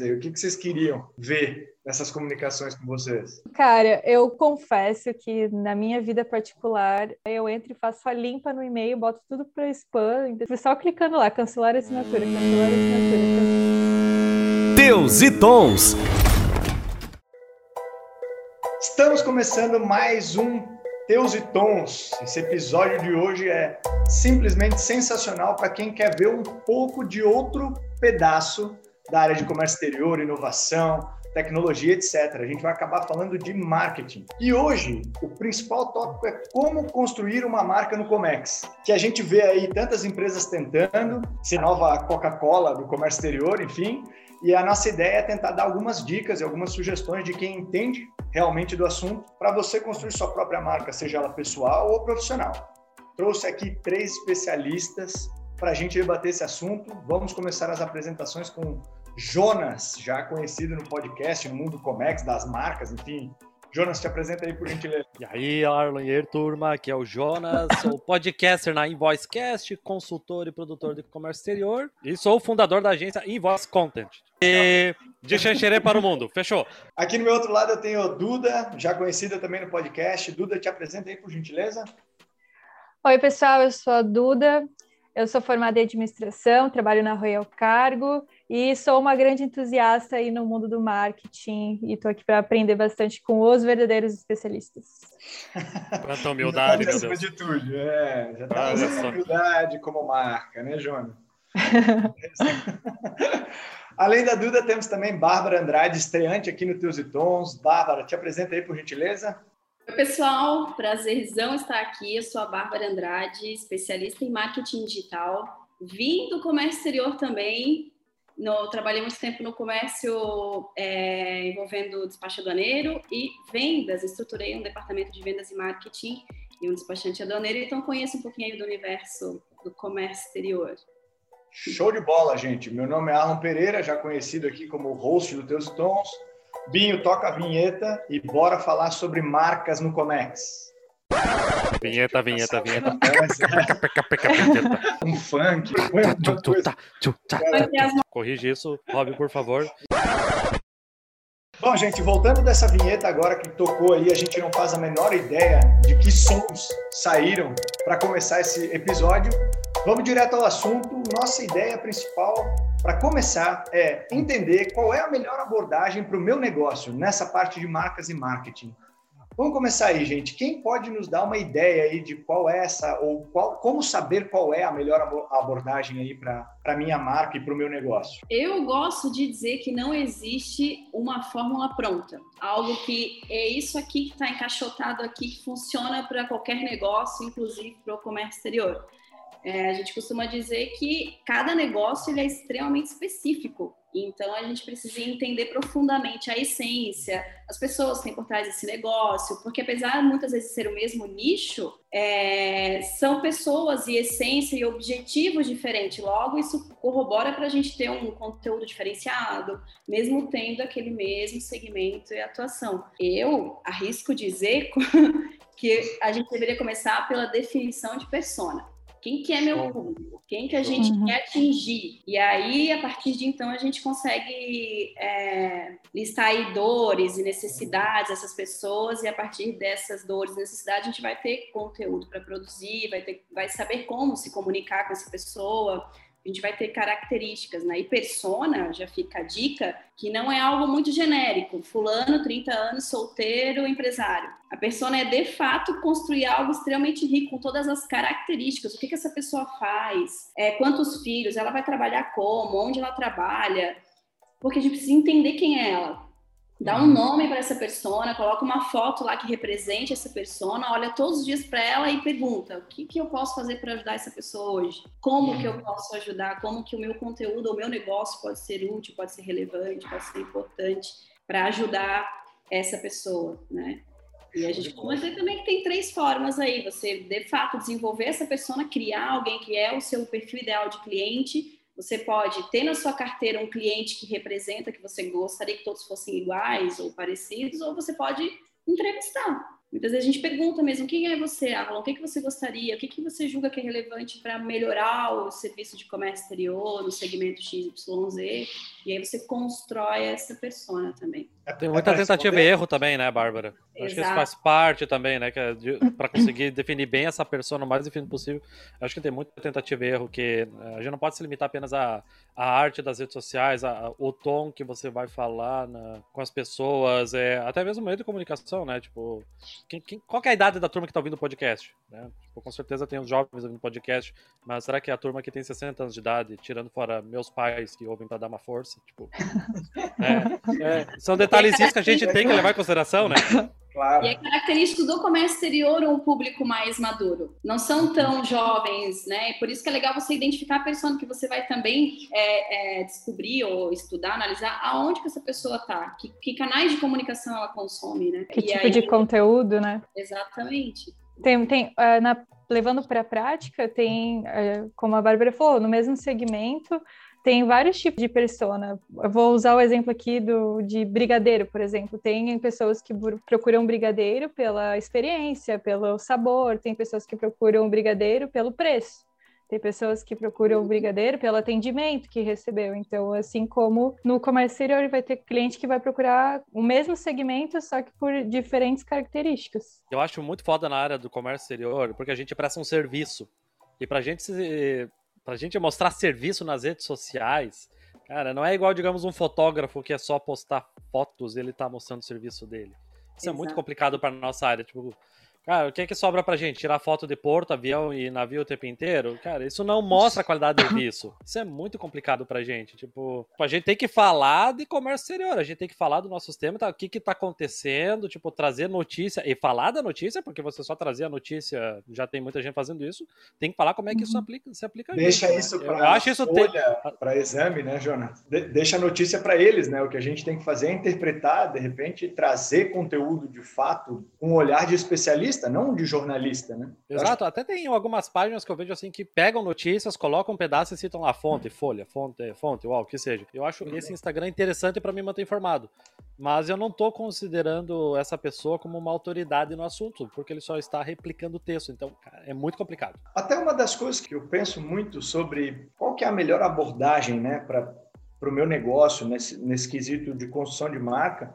O que, que vocês queriam ver nessas comunicações com vocês? Cara, eu confesso que na minha vida particular, eu entro e faço a limpa no e-mail, boto tudo para spam, só clicando lá, cancelar a assinatura, cancelar a assinatura. Deus e Tons. Estamos começando mais um Teus e Tons. Esse episódio de hoje é simplesmente sensacional para quem quer ver um pouco de outro pedaço da área de comércio exterior, inovação, tecnologia, etc. A gente vai acabar falando de marketing. E hoje, o principal tópico é como construir uma marca no Comex, que a gente vê aí tantas empresas tentando, ser nova Coca-Cola do comércio exterior, enfim, e a nossa ideia é tentar dar algumas dicas e algumas sugestões de quem entende realmente do assunto para você construir sua própria marca, seja ela pessoal ou profissional. Trouxe aqui três especialistas para a gente debater esse assunto. Vamos começar as apresentações com Jonas, já conhecido no podcast, no mundo Comex, das marcas, enfim. Jonas, te apresenta aí por gentileza. E aí, Arlon e aí, turma, aqui é o Jonas, sou podcaster na InvoiceCast, consultor e produtor de comércio exterior e sou o fundador da agência Invoice Content. E de Xanxerê para o mundo, fechou? Aqui no meu outro lado eu tenho a Duda, já conhecida também no podcast. Duda, te apresenta aí por gentileza. Oi, pessoal, eu sou a Duda, eu sou formada em administração, trabalho na Royal Cargo e sou uma grande entusiasta aí no mundo do marketing e estou aqui para aprender bastante com os verdadeiros especialistas. Quanta humildade, meu Deus. de tudo, é, já está usando humildade como marca, né, Jonas? Além da Duda, temos também Bárbara Andrade, estreante aqui no Teus e Tons. Bárbara, te apresenta aí, por gentileza. Oi, pessoal, prazerzão estar aqui. Eu sou a Bárbara Andrade, especialista em marketing digital. Vim do comércio exterior também. No, trabalhei muito tempo no comércio é, envolvendo despacho aduaneiro e vendas. Estruturei um departamento de vendas e marketing e um despachante aduaneiro, então conheço um pouquinho do universo do comércio exterior. Show de bola, gente. Meu nome é Alan Pereira, já conhecido aqui como host do Teus Tons Binho, toca a vinheta e bora falar sobre marcas no Comex. Vinheta, vinheta, vinheta. um funk. Corrige isso, Rob, por favor. Bom, gente, voltando dessa vinheta agora que tocou aí, a gente não faz a menor ideia de que sons saíram para começar esse episódio. Vamos direto ao assunto. Nossa ideia principal para começar, é entender qual é a melhor abordagem para o meu negócio nessa parte de marcas e marketing. Vamos começar aí, gente. Quem pode nos dar uma ideia aí de qual é essa, ou qual, como saber qual é a melhor abordagem aí para a minha marca e para o meu negócio? Eu gosto de dizer que não existe uma fórmula pronta. Algo que é isso aqui que está encaixotado aqui, que funciona para qualquer negócio, inclusive para o comércio exterior. É, a gente costuma dizer que cada negócio ele é extremamente específico. Então, a gente precisa entender profundamente a essência, as pessoas que têm por trás desse negócio, porque apesar muitas vezes ser o mesmo nicho, é, são pessoas e essência e objetivos diferentes. Logo, isso corrobora para a gente ter um conteúdo diferenciado, mesmo tendo aquele mesmo segmento e atuação. Eu arrisco dizer que a gente deveria começar pela definição de persona. Quem que é meu público? Quem que a gente uhum. quer atingir? E aí, a partir de então, a gente consegue é, listar aí dores e necessidades dessas pessoas e a partir dessas dores e necessidades a gente vai ter conteúdo para produzir, vai, ter, vai saber como se comunicar com essa pessoa, a gente vai ter características, né? E persona, já fica a dica, que não é algo muito genérico. Fulano, 30 anos, solteiro, empresário. A persona é, de fato, construir algo extremamente rico, com todas as características. O que, que essa pessoa faz? É, quantos filhos? Ela vai trabalhar como? Onde ela trabalha? Porque a gente precisa entender quem é ela dá um nome para essa persona, coloca uma foto lá que represente essa persona, olha todos os dias para ela e pergunta: o que, que eu posso fazer para ajudar essa pessoa hoje? Como que eu posso ajudar? Como que o meu conteúdo, o meu negócio pode ser útil, pode ser relevante, pode ser importante para ajudar essa pessoa, né? E a gente dizer também que tem três formas aí. Você, de fato, desenvolver essa pessoa, criar alguém que é o seu perfil ideal de cliente, você pode ter na sua carteira um cliente que representa, que você gostaria que todos fossem iguais ou parecidos, ou você pode entrevistar. Muitas vezes a gente pergunta mesmo, quem é você, Avalon? O que, que você gostaria? O que, que você julga que é relevante para melhorar o serviço de comércio exterior no segmento XYZ? E aí você constrói essa persona também. Tem muita é tentativa e erro também, né, Bárbara? Exato. Acho que isso faz parte também, né? É para conseguir definir bem essa persona o mais definido possível. Acho que tem muita tentativa e erro, que eh, a gente não pode se limitar apenas a a arte das redes sociais, a, o tom que você vai falar na, com as pessoas, é, até mesmo o meio de comunicação, né? Tipo, quem, quem, qual é a idade da turma que tá ouvindo o podcast? Né? Tipo, com certeza tem os jovens ouvindo podcast, mas será que é a turma que tem 60 anos de idade, tirando fora meus pais que ouvem para dar uma força? Tipo, é, é, são detalhezinhos que a gente tem que levar em consideração, né? Claro. E é característico do comércio exterior um público mais maduro. Não são tão jovens, né? Por isso que é legal você identificar a pessoa que você vai também é, é, descobrir ou estudar, analisar aonde que essa pessoa está, que, que, canais de comunicação ela consome, né? Que e tipo aí... de conteúdo, né? Exatamente. Tem, tem uh, na, levando para a prática, tem, uh, como a Bárbara falou, no mesmo segmento, tem vários tipos de persona. Eu vou usar o exemplo aqui do, de brigadeiro, por exemplo. Tem pessoas que procuram brigadeiro pela experiência, pelo sabor, tem pessoas que procuram brigadeiro pelo preço. Tem pessoas que procuram o brigadeiro pelo atendimento que recebeu. Então, assim como no comércio exterior, vai ter cliente que vai procurar o mesmo segmento, só que por diferentes características. Eu acho muito foda na área do comércio exterior, porque a gente presta um serviço. E para a gente se pra gente mostrar serviço nas redes sociais, cara, não é igual, digamos, um fotógrafo que é só postar fotos e ele tá mostrando o serviço dele. Isso Exato. é muito complicado para nossa área. Tipo, Cara, o que é que sobra pra gente? Tirar foto de porto, avião e navio o tempo inteiro? Cara, isso não mostra a qualidade do serviço. Isso é muito complicado pra gente. Tipo, a gente tem que falar de comércio exterior, a gente tem que falar do nosso tema, tá, o que que tá acontecendo, tipo, trazer notícia e falar da notícia, porque você só trazer a notícia, já tem muita gente fazendo isso, tem que falar como é que isso uhum. aplica, se aplica Deixa gente, isso né? pra Eu acho isso pra exame, né, Jonas? De deixa a notícia para eles, né? O que a gente tem que fazer é interpretar, de repente, trazer conteúdo de fato com um olhar de especialista não de jornalista, né? Exato, acho... até tem algumas páginas que eu vejo assim que pegam notícias, colocam um pedaço e citam lá fonte, folha, fonte, fonte, uau, o que seja. Eu acho esse Instagram interessante para me manter informado, mas eu não tô considerando essa pessoa como uma autoridade no assunto, porque ele só está replicando o texto, então cara, é muito complicado. Até uma das coisas que eu penso muito sobre qual que é a melhor abordagem, né, para o meu negócio nesse, nesse quesito de construção de marca,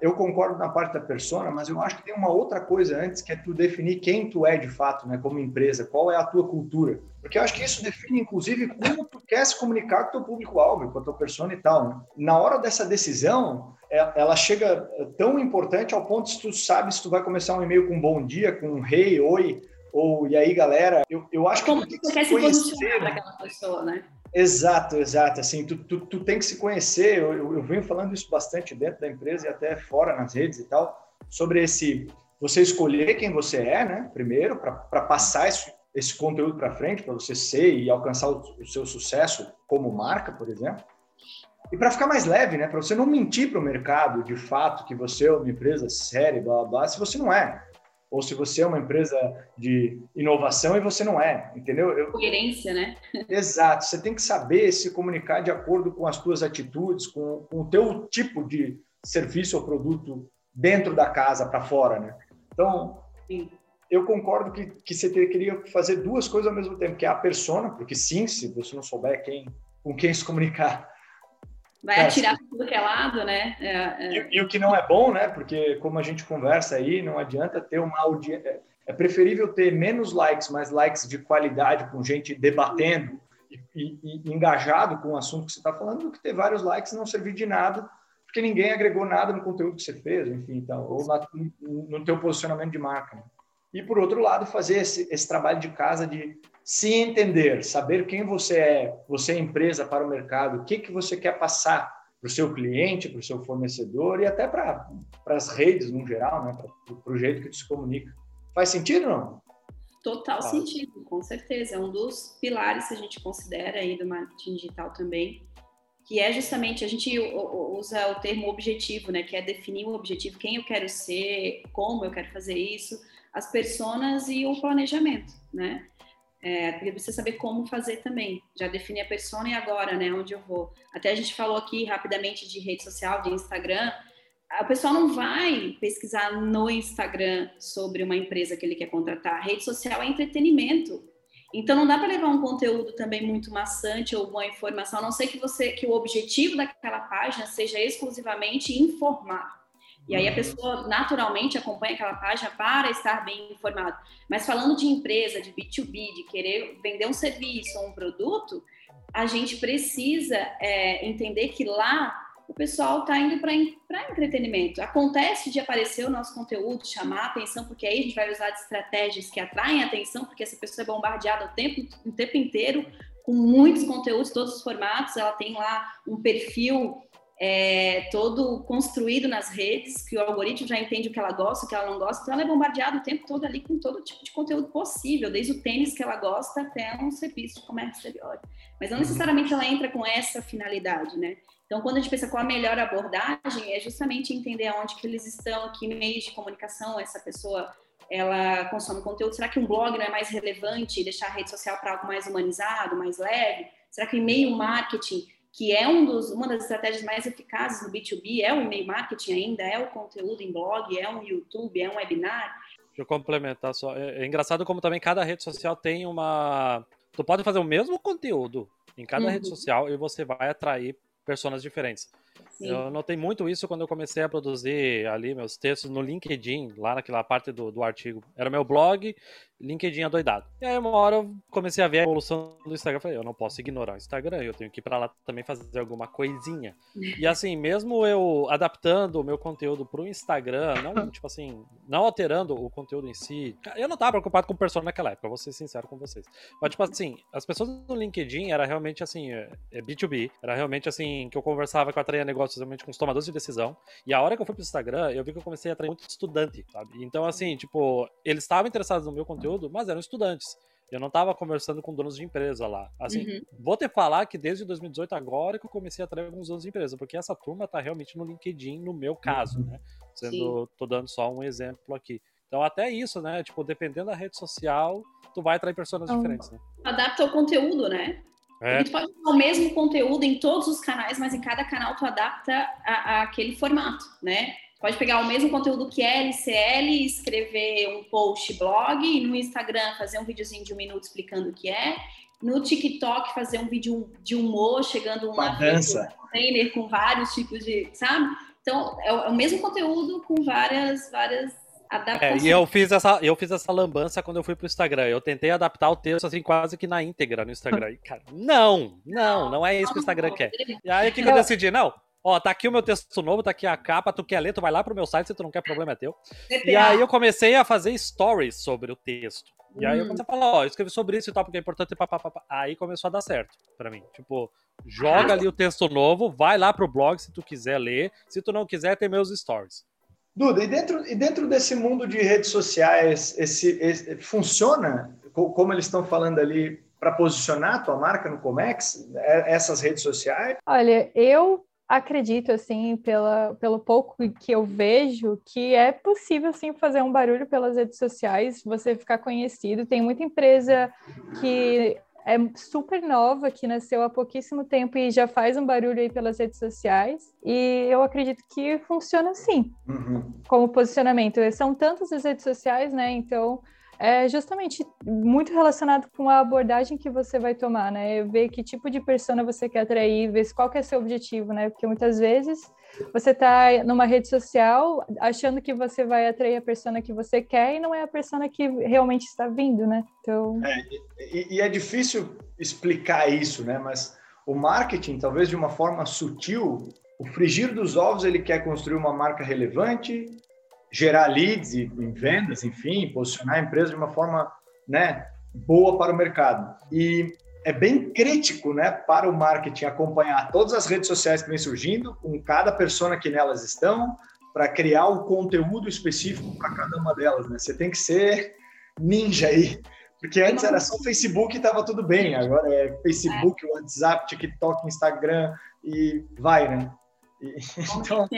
eu concordo na parte da persona, mas eu acho que tem uma outra coisa antes, que é tu definir quem tu é de fato, né, como empresa, qual é a tua cultura. Porque eu acho que isso define, inclusive, como tu quer se comunicar com o teu público-alvo, com a tua persona e tal. Né? Na hora dessa decisão, é, ela chega tão importante ao ponto se tu sabe se tu vai começar um e-mail com bom dia, com um hey, oi, ou e aí, galera. Eu, eu acho como que tu, tu quer se posicionar para aquela pessoa, né? Exato, exato. Assim, tu, tu, tu tem que se conhecer. Eu, eu, eu, venho falando isso bastante dentro da empresa e até fora nas redes e tal, sobre esse você escolher quem você é, né? Primeiro, para passar esse, esse conteúdo para frente, para você ser e alcançar o, o, seu sucesso como marca, por exemplo. E para ficar mais leve, né? Para você não mentir para o mercado de fato que você é uma empresa séria, blá, blá, blá, se você não é ou se você é uma empresa de inovação e você não é, entendeu? Eu... Coerência, né? Exato. Você tem que saber se comunicar de acordo com as suas atitudes, com, com o teu tipo de serviço ou produto dentro da casa para fora, né? Então, sim. eu concordo que, que você queria fazer duas coisas ao mesmo tempo, que é a persona, porque sim, se você não souber quem, com quem se comunicar, Vai é, atirar para tudo que é lado, né? É, é... E, e, o que não é bom, né? Porque como a gente conversa aí, não adianta ter uma audiência. É, é preferível ter menos likes, mas likes de qualidade, com gente debatendo e, e, e engajado com o assunto que você está falando, do que ter vários likes e não servir de nada, porque ninguém agregou nada no conteúdo que você fez, enfim, então, ou na, no teu posicionamento de marca. Né? E por outro lado, fazer esse, esse trabalho de casa de se entender, saber quem você é, você é empresa para o mercado, o que, que você quer passar para o seu cliente, para o seu fornecedor e até para, as redes no geral, né? para, o jeito que se comunica. Faz sentido não? Total sentido, com certeza. É um dos pilares que a gente considera aí do marketing digital também, que é justamente, a gente usa o termo objetivo, né? Que é definir o objetivo, quem eu quero ser, como eu quero fazer isso, as personas e o planejamento, né? É, porque precisa saber como fazer também. Já defini a persona e agora, né? Onde eu vou. Até a gente falou aqui rapidamente de rede social, de Instagram. o pessoal não vai pesquisar no Instagram sobre uma empresa que ele quer contratar. A rede social é entretenimento. Então não dá para levar um conteúdo também muito maçante ou uma informação, a não ser que você que o objetivo daquela página seja exclusivamente informar. E aí a pessoa naturalmente acompanha aquela página para estar bem informado. Mas falando de empresa, de B2B, de querer vender um serviço ou um produto, a gente precisa é, entender que lá o pessoal está indo para entretenimento. Acontece de aparecer o nosso conteúdo, chamar a atenção, porque aí a gente vai usar estratégias que atraem atenção, porque essa pessoa é bombardeada o tempo, o tempo inteiro com muitos conteúdos, todos os formatos. Ela tem lá um perfil é, todo construído nas redes, que o algoritmo já entende o que ela gosta, o que ela não gosta, então ela é bombardeada o tempo todo ali com todo tipo de conteúdo possível, desde o tênis que ela gosta até um serviço de comércio exterior. Mas não necessariamente ela entra com essa finalidade, né? Então, quando a gente pensa qual a melhor abordagem, é justamente entender aonde que eles estão, que meios de comunicação essa pessoa ela consome conteúdo. Será que um blog não é mais relevante deixar a rede social para algo mais humanizado, mais leve? Será que o e-mail marketing, que é um dos, uma das estratégias mais eficazes no B2B, é o e-mail marketing ainda, é o conteúdo em blog, é um YouTube, é um webinar? Deixa eu complementar só. É, é engraçado como também cada rede social tem uma. Tu pode fazer o mesmo conteúdo em cada uhum. rede social e você vai atrair personas diferentes. Sim. Eu notei muito isso quando eu comecei a produzir ali meus textos no LinkedIn, lá naquela parte do, do artigo. Era meu blog, LinkedIn adoidado. E aí uma hora eu comecei a ver a evolução do Instagram. Falei, eu não posso ignorar o Instagram, eu tenho que ir pra lá também fazer alguma coisinha. E assim, mesmo eu adaptando o meu conteúdo pro Instagram, não, tipo assim, não alterando o conteúdo em si, eu não tava preocupado com persona naquela época, vou ser sincero com vocês. Mas, tipo assim, as pessoas no LinkedIn era realmente assim, é, é B2B, era realmente assim, que eu conversava, que eu atraía negócios realmente com os tomadores de decisão. E a hora que eu fui pro Instagram, eu vi que eu comecei a atrair muito estudante, sabe? Então, assim, tipo, eles estavam interessados no meu conteúdo mas eram estudantes. Eu não estava conversando com donos de empresa lá. Assim, uhum. vou te falar que desde 2018 agora que eu comecei a atrair alguns donos de empresa, porque essa turma está realmente no LinkedIn, no meu caso, uhum. né? Sendo, tô dando só um exemplo aqui. Então até isso, né? Tipo, dependendo da rede social, tu vai atrair pessoas então, diferentes, né? Adapta o conteúdo, né? É. A gente pode usar o mesmo conteúdo em todos os canais, mas em cada canal tu adapta a, a aquele formato, né? Pode pegar o mesmo conteúdo que é LCL, escrever um post blog, e no Instagram fazer um videozinho de um minuto explicando o que é, no TikTok fazer um vídeo de humor, chegando uma dança. trainer com vários tipos de, sabe? Então, é o, é mesmo conteúdo com várias, várias adaptações. É, e eu fiz essa, eu fiz essa lambança quando eu fui pro Instagram. Eu tentei adaptar o texto assim quase que na íntegra no Instagram. E, cara, não, não, não é isso que o Instagram quer. E aí o que, que eu decidi? Não, Ó, tá aqui o meu texto novo, tá aqui a capa, tu quer ler, tu vai lá pro meu site, se tu não quer, problema é teu. E aí eu comecei a fazer stories sobre o texto. E aí eu comecei a falar, ó, escrevi sobre isso e tal, porque é importante, papapá. Aí começou a dar certo para mim. Tipo, joga ali o texto novo, vai lá pro blog se tu quiser ler. Se tu não quiser, tem meus stories. Duda, e dentro, e dentro desse mundo de redes sociais, esse, esse funciona, como eles estão falando ali, para posicionar a tua marca no Comex, é, essas redes sociais? Olha, eu acredito, assim, pela, pelo pouco que eu vejo, que é possível, sim, fazer um barulho pelas redes sociais, você ficar conhecido. Tem muita empresa que é super nova, que nasceu há pouquíssimo tempo e já faz um barulho aí pelas redes sociais. E eu acredito que funciona assim, uhum. como posicionamento. São tantas as redes sociais, né? Então é justamente muito relacionado com a abordagem que você vai tomar, né? Ver que tipo de persona você quer atrair, ver qual que é seu objetivo, né? Porque muitas vezes você está numa rede social achando que você vai atrair a persona que você quer e não é a persona que realmente está vindo, né? Então... É, e, e é difícil explicar isso, né? Mas o marketing, talvez de uma forma sutil, o frigir dos ovos, ele quer construir uma marca relevante, gerar leads e, e vendas, enfim, posicionar a empresa de uma forma né, boa para o mercado. E é bem crítico né, para o marketing acompanhar todas as redes sociais que vêm surgindo, com cada persona que nelas estão, para criar um conteúdo específico para cada uma delas. Né? Você tem que ser ninja aí. Porque antes era só Facebook e estava tudo bem. Agora é Facebook, WhatsApp, TikTok, Instagram e vai, né? E, então,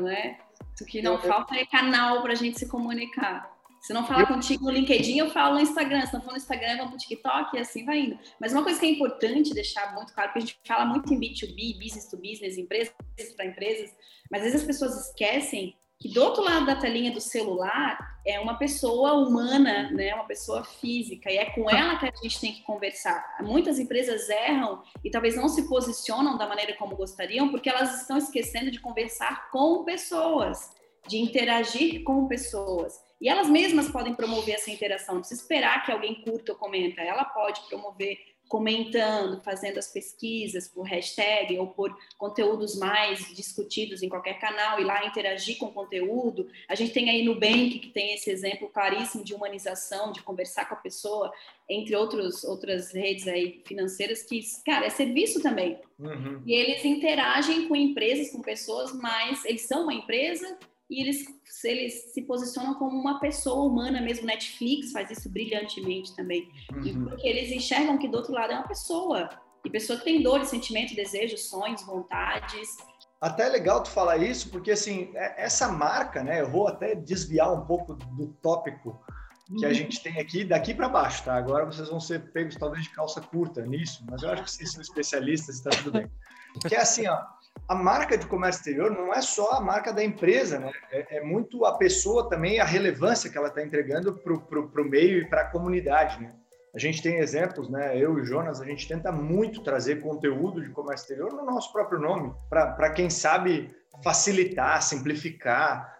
né? O que não falta é canal para a gente se comunicar. Se não falar eu... contigo no LinkedIn, eu falo no Instagram. Se não for no Instagram, vamos pro TikTok e assim vai indo. Mas uma coisa que é importante deixar muito claro, porque a gente fala muito em B2B, business to business, empresas para empresas, mas às vezes as pessoas esquecem que do outro lado da telinha do celular é uma pessoa humana, né, uma pessoa física, e é com ela que a gente tem que conversar. Muitas empresas erram e talvez não se posicionam da maneira como gostariam, porque elas estão esquecendo de conversar com pessoas, de interagir com pessoas. E elas mesmas podem promover essa interação, não precisa esperar que alguém curta ou comenta, ela pode promover comentando, fazendo as pesquisas por hashtag ou por conteúdos mais discutidos em qualquer canal e lá interagir com o conteúdo. A gente tem aí no Bank que tem esse exemplo claríssimo de humanização, de conversar com a pessoa, entre outros, outras redes aí financeiras que, cara, é serviço também. Uhum. E eles interagem com empresas, com pessoas, mas eles são uma empresa e eles, eles se posicionam como uma pessoa humana mesmo. Netflix faz isso brilhantemente também. Uhum. Porque eles enxergam que do outro lado é uma pessoa. E pessoa que tem dores, sentimentos, desejos, sonhos, vontades. Até é legal tu falar isso, porque assim, é, essa marca, né? Eu vou até desviar um pouco do tópico que a uhum. gente tem aqui daqui para baixo, tá? Agora vocês vão ser pegos talvez de calça curta nisso, mas eu acho que vocês são especialistas, está tudo bem. Que é assim, ó, a marca de comércio exterior não é só a marca da empresa, né? É, é muito a pessoa também, a relevância que ela está entregando para o meio e para a comunidade, né? A gente tem exemplos, né? Eu e Jonas, a gente tenta muito trazer conteúdo de comércio exterior no nosso próprio nome, para quem sabe facilitar, simplificar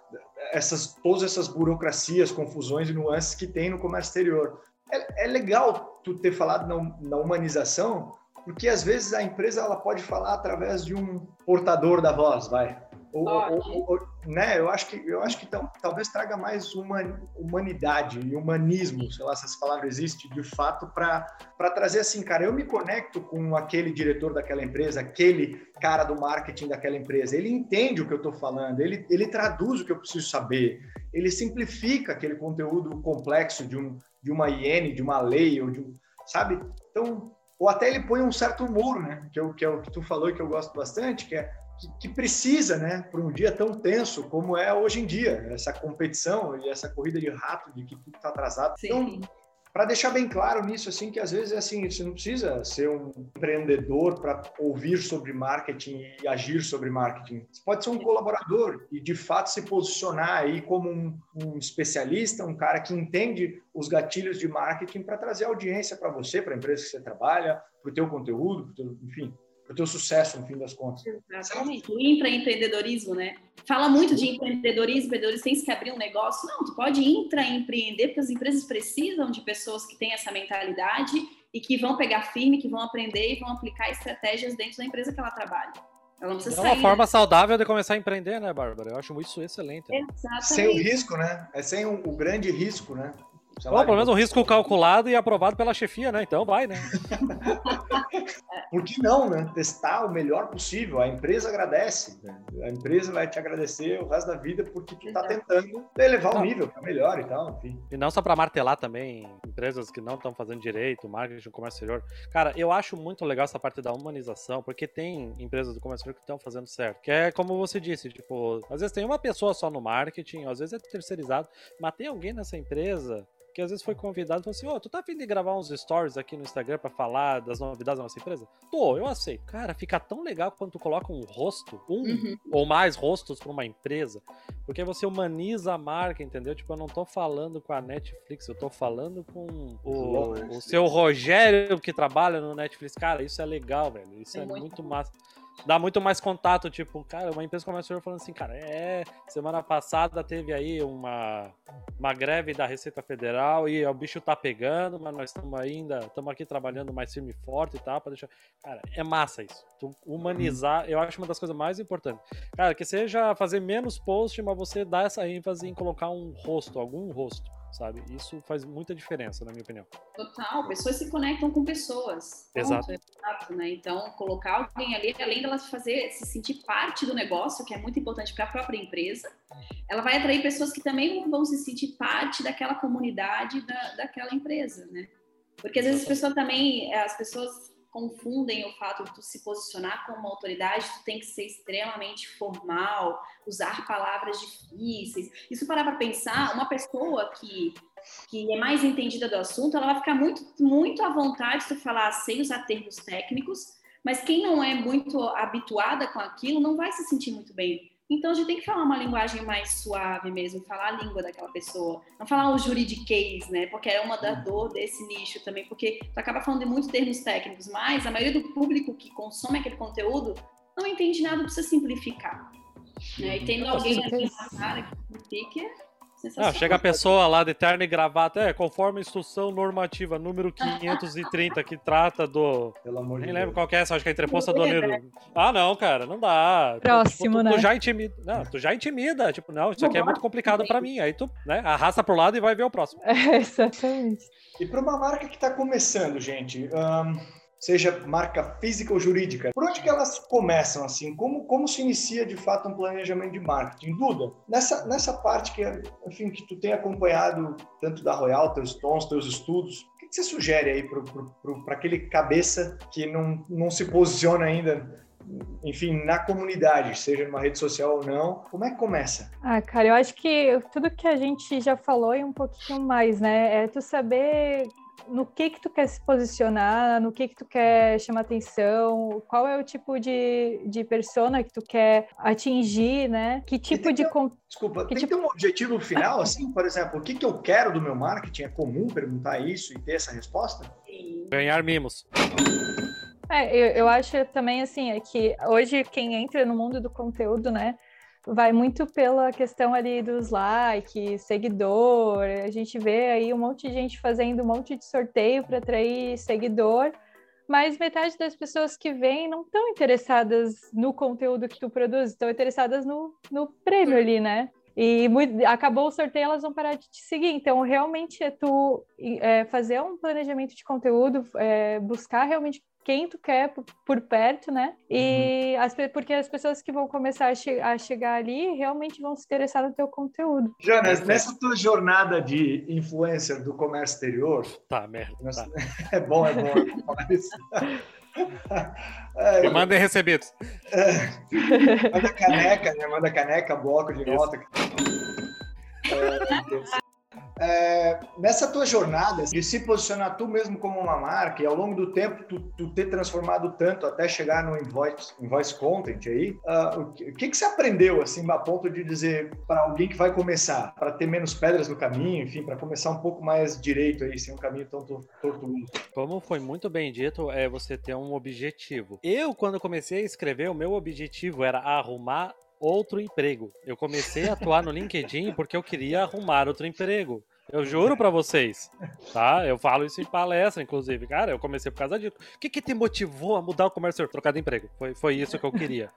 essas, todas essas burocracias, confusões e nuances que tem no comércio exterior. É, é legal tu ter falado na, na humanização, porque às vezes a empresa ela pode falar através de um portador da voz, vai. Ou, ou, ou, né? Eu acho que eu acho que então, talvez traga mais uma humanidade e humanismo, sei lá se essa palavra existe, de fato para para trazer assim, cara, eu me conecto com aquele diretor daquela empresa, aquele cara do marketing daquela empresa. Ele entende o que eu estou falando, ele ele traduz o que eu preciso saber, ele simplifica aquele conteúdo complexo de um de uma IN, de uma lei ou de um, sabe? Então ou até ele põe um certo humor, né? Que é o que, é o que tu falou e que eu gosto bastante, que é que, que precisa, né? Para um dia tão tenso como é hoje em dia, essa competição e essa corrida de rato de que tudo está atrasado. Sim. Então, para deixar bem claro nisso, assim, que às vezes é assim, você não precisa ser um empreendedor para ouvir sobre marketing e agir sobre marketing. Você pode ser um colaborador e, de fato, se posicionar aí como um, um especialista, um cara que entende os gatilhos de marketing para trazer audiência para você, para a empresa que você trabalha, para o teu conteúdo, teu, enfim, para o teu sucesso, no fim das contas. Exatamente. O intraempreendedorismo, né? Fala muito de empreendedorismo, empreendedores têm que abrir um negócio. Não, tu pode intraempreender, porque as empresas precisam de pessoas que têm essa mentalidade e que vão pegar firme, que vão aprender e vão aplicar estratégias dentro da empresa que ela trabalha. Ela não precisa é uma sair, forma né? saudável de começar a empreender, né, Bárbara? Eu acho isso excelente. Né? Exatamente. Sem o risco, né? É sem o, o grande risco, né? Bom, pelo menos um risco calculado e aprovado pela chefia, né? Então vai, né? Por que não, né? Testar o melhor possível. A empresa agradece. Né? A empresa vai te agradecer o resto da vida porque tu está tentando elevar o nível para melhor e tal, enfim. E não só para martelar também empresas que não estão fazendo direito, marketing, comércio exterior. Cara, eu acho muito legal essa parte da humanização, porque tem empresas do comércio exterior que estão fazendo certo. Que é como você disse, tipo, às vezes tem uma pessoa só no marketing, às vezes é terceirizado, mas tem alguém nessa empresa que às vezes foi convidado e falou assim: Ô, oh, tu tá afim de gravar uns stories aqui no Instagram para falar das novidades da nossa empresa? Tô, eu aceito. Cara, fica tão legal quando tu coloca um rosto, um uhum. ou mais rostos para uma empresa, porque você humaniza a marca, entendeu? Tipo, eu não tô falando com a Netflix, eu tô falando com o, o seu Rogério que trabalha no Netflix. Cara, isso é legal, velho. Isso é, é muito, muito massa dá muito mais contato, tipo, cara, uma empresa comercial falando assim, cara, é, semana passada teve aí uma, uma greve da Receita Federal e o bicho tá pegando, mas nós estamos ainda, estamos aqui trabalhando mais firme e forte e tal, para deixar, cara, é massa isso. Tu humanizar, eu acho uma das coisas mais importantes. Cara, que seja fazer menos post, mas você dá essa ênfase em colocar um rosto, algum rosto sabe? Isso faz muita diferença, na minha opinião. Total, pessoas se conectam com pessoas. Exato. Exato, né? Então, colocar alguém ali, além delas fazer, se sentir parte do negócio, que é muito importante para a própria empresa, ela vai atrair pessoas que também vão se sentir parte daquela comunidade da, daquela empresa, né? Porque às vezes as pessoas também, as pessoas confundem o fato de tu se posicionar como uma autoridade, tu tem que ser extremamente formal, usar palavras difíceis. Isso parar para pensar, uma pessoa que que é mais entendida do assunto, ela vai ficar muito muito à vontade de falar sem usar termos técnicos, mas quem não é muito habituada com aquilo não vai se sentir muito bem. Então a gente tem que falar uma linguagem mais suave mesmo, falar a língua daquela pessoa, não falar o juridiquês, né? Porque é uma da dor desse nicho também, porque tu acaba falando de muitos termos técnicos, mas a maioria do público que consome aquele conteúdo não entende nada, precisa simplificar. Né? E tendo alguém aqui na cara que simplifique, ah, chega a pessoa lá de terno e gravata, é, conforme a instrução normativa número 530 que trata do. Pelo amor Nem de lembro Deus. qual que é essa, acho que é a entreposta do anel. Ah, não, cara, não dá. Próximo, tipo, tu, né? Tu já intimida. Não, tu já intimida. Tipo, não, isso aqui é muito complicado pra mim. Aí tu, né, arrasta pro lado e vai ver o próximo. É, exatamente. E para uma marca que está começando, gente, um, seja marca física ou jurídica. Por onde que elas começam assim? Como como se inicia de fato um planejamento de marketing? Duda, nessa nessa parte que enfim que tu tem acompanhado tanto da Royal, teus tons, teus estudos, o que, que você sugere aí para aquele cabeça que não, não se posiciona ainda enfim, na comunidade, seja numa rede social ou não, como é que começa? Ah, cara, eu acho que tudo que a gente já falou e um pouquinho mais, né? É tu saber no que que tu quer se posicionar, no que que tu quer chamar atenção, qual é o tipo de, de persona que tu quer atingir, né? Que tipo de... Desculpa, que tem tipo... que ter um objetivo final, assim? Por exemplo, o que que eu quero do meu marketing? É comum perguntar isso e ter essa resposta? Ganhar mimos. É, eu, eu acho também, assim, é que hoje quem entra no mundo do conteúdo, né, vai muito pela questão ali dos likes, seguidor. A gente vê aí um monte de gente fazendo um monte de sorteio para atrair seguidor, mas metade das pessoas que vêm não estão interessadas no conteúdo que tu produz, estão interessadas no, no prêmio ali, né? E muito, acabou o sorteio, elas vão parar de te seguir. Então, realmente é tu é, fazer um planejamento de conteúdo, é, buscar realmente quem tu quer por perto, né? E uhum. as, porque as pessoas que vão começar a, che a, chegar ali realmente vão se interessar no teu conteúdo. Jonas, nessa tua jornada de influencer do comércio exterior... Tá, merda. Tá. É bom, é bom. É, mandem recebidos. É, manda caneca, né? Manda caneca, bloco de nota. É, é, nessa tua jornada de se posicionar tu mesmo como uma marca e ao longo do tempo tu, tu ter transformado tanto até chegar no invoice, invoice content aí, uh, o, que, que, que você aprendeu assim a ponto de dizer para alguém que vai começar, para ter menos pedras no caminho, enfim, para começar um pouco mais direito aí, sem um caminho tão tortuoso? Como foi muito bem dito, é você ter um objetivo. Eu, quando comecei a escrever, o meu objetivo era arrumar outro emprego. Eu comecei a atuar no LinkedIn porque eu queria arrumar outro emprego. Eu juro para vocês, tá? Eu falo isso em palestra, inclusive. Cara, eu comecei por causa disso. O que que te motivou a mudar o comércio? Trocar de emprego. Foi, foi isso que eu queria.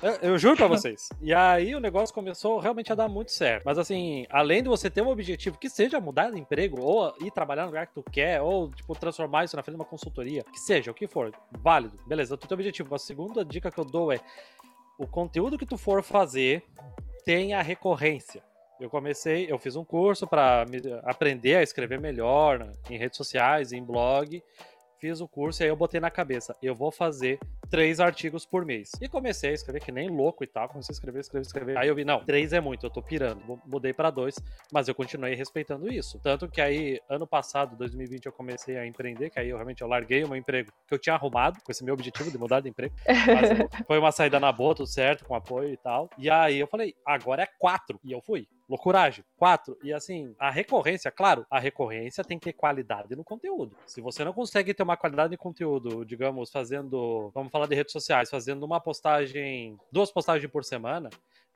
Eu, eu juro para vocês. E aí o negócio começou realmente a dar muito certo. Mas assim, além de você ter um objetivo que seja mudar de emprego, ou ir trabalhar no lugar que tu quer, ou, tipo, transformar isso na frente de uma consultoria, que seja, o que for, válido. Beleza, tu tem objetivo. A segunda dica que eu dou é o conteúdo que tu for fazer tenha recorrência. Eu comecei, eu fiz um curso para aprender a escrever melhor né, em redes sociais, em blog, fiz o curso e aí eu botei na cabeça, eu vou fazer três artigos por mês. E comecei a escrever que nem louco e tal, comecei a escrever, escrever, escrever. Aí eu vi, não, três é muito, eu tô pirando. Mudei para dois, mas eu continuei respeitando isso. Tanto que aí, ano passado, 2020, eu comecei a empreender, que aí eu realmente eu larguei o meu emprego que eu tinha arrumado, com esse meu objetivo de mudar de emprego. foi uma saída na boa, tudo certo, com apoio e tal. E aí eu falei, agora é quatro. E eu fui. Loucuragem. Quatro. E assim, a recorrência, claro, a recorrência tem que ter qualidade no conteúdo. Se você não consegue ter uma qualidade de conteúdo, digamos, fazendo, vamos falar de redes sociais, fazendo uma postagem, duas postagens por semana,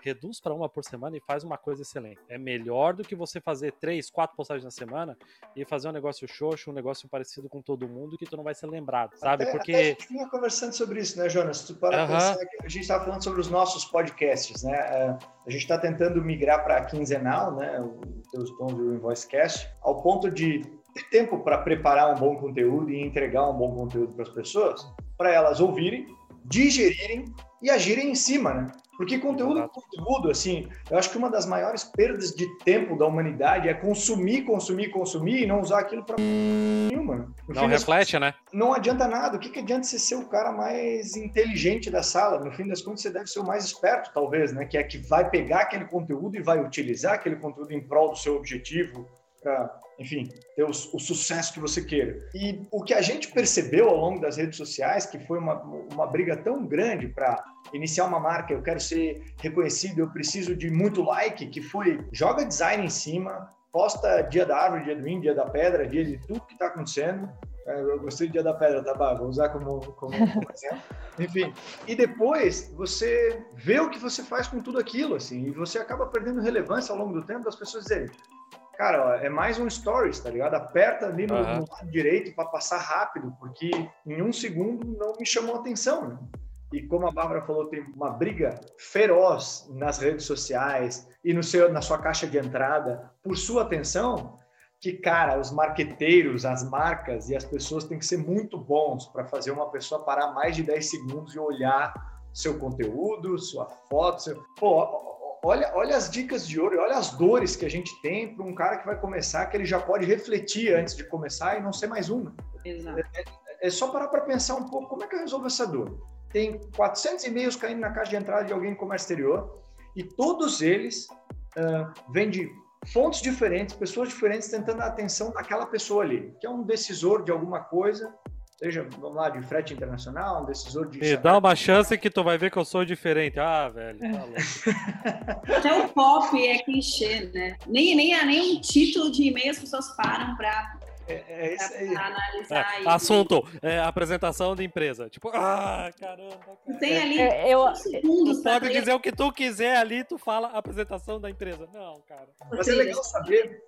reduz para uma por semana e faz uma coisa excelente. É melhor do que você fazer três, quatro postagens na semana e fazer um negócio xoxo, um negócio parecido com todo mundo que tu não vai ser lembrado, sabe? Até, Porque até a gente vinha conversando sobre isso, né, Jonas? Tu para pensar que a gente estava falando sobre os nossos podcasts, né? É, a gente está tentando migrar para quinzenal, né? O teus tons do Invoicecast, ao ponto de ter tempo para preparar um bom conteúdo e entregar um bom conteúdo para as pessoas, para elas ouvirem, digerirem e agirem em cima, né? Porque conteúdo é conteúdo, assim, eu acho que uma das maiores perdas de tempo da humanidade é consumir, consumir, consumir e não usar aquilo para nenhuma. não reflete, né? Não adianta nada. O que, que adianta você ser o cara mais inteligente da sala? No fim das contas, você deve ser o mais esperto, talvez, né? Que é que vai pegar aquele conteúdo e vai utilizar aquele conteúdo em prol do seu objetivo, para enfim, ter o, o, sucesso que você queira. E o que a gente percebeu ao longo das redes sociais, que foi uma, uma briga tão grande para iniciar uma marca, eu quero ser reconhecido, eu preciso de muito like, que foi joga design em cima, posta dia da árvore, dia do índio, dia da pedra, dia de tudo que está acontecendo. É, eu gostei do dia da pedra, tá? Vou usar como, como, como exemplo. Enfim, e depois você vê o que você faz com tudo aquilo, assim, e você acaba perdendo relevância ao longo do tempo das pessoas dizerem cara, é mais um stories, tá ligado? Aperta ali no, uhum. no lado direito para passar rápido, porque em um segundo não me chamou atenção, né? E como a Bárbara falou, tem uma briga feroz nas redes sociais e no seu, na sua caixa de entrada por sua atenção, que, cara, os marqueteiros, as marcas e as pessoas têm que ser muito bons para fazer uma pessoa parar mais de 10 segundos e olhar seu conteúdo, sua foto. Seu... Pô, olha, olha as dicas de ouro, olha as dores que a gente tem para um cara que vai começar, que ele já pode refletir antes de começar e não ser mais uma. Exato. É, é, é só parar para pensar um pouco como é que eu resolvo essa dor. Tem 400 e-mails caindo na caixa de entrada de alguém em comércio exterior e todos eles uh, vêm de fontes diferentes, pessoas diferentes tentando a atenção daquela pessoa ali, que é um decisor de alguma coisa seja, vamos lá, de frete internacional, um decisor de. Me dá uma chance que tu vai ver que eu sou diferente. Ah, velho, tá Até o pop é clichê, né? Nem, nem, nem um título de e-mail as pessoas param para é, é isso aí. Analisar é, assunto, é, apresentação de empresa. Tipo, ah, caramba. Cara. Tem ali é, eu, segundos tu pode dizer o que tu quiser ali, tu fala apresentação da empresa. Não, cara. Mas é legal saber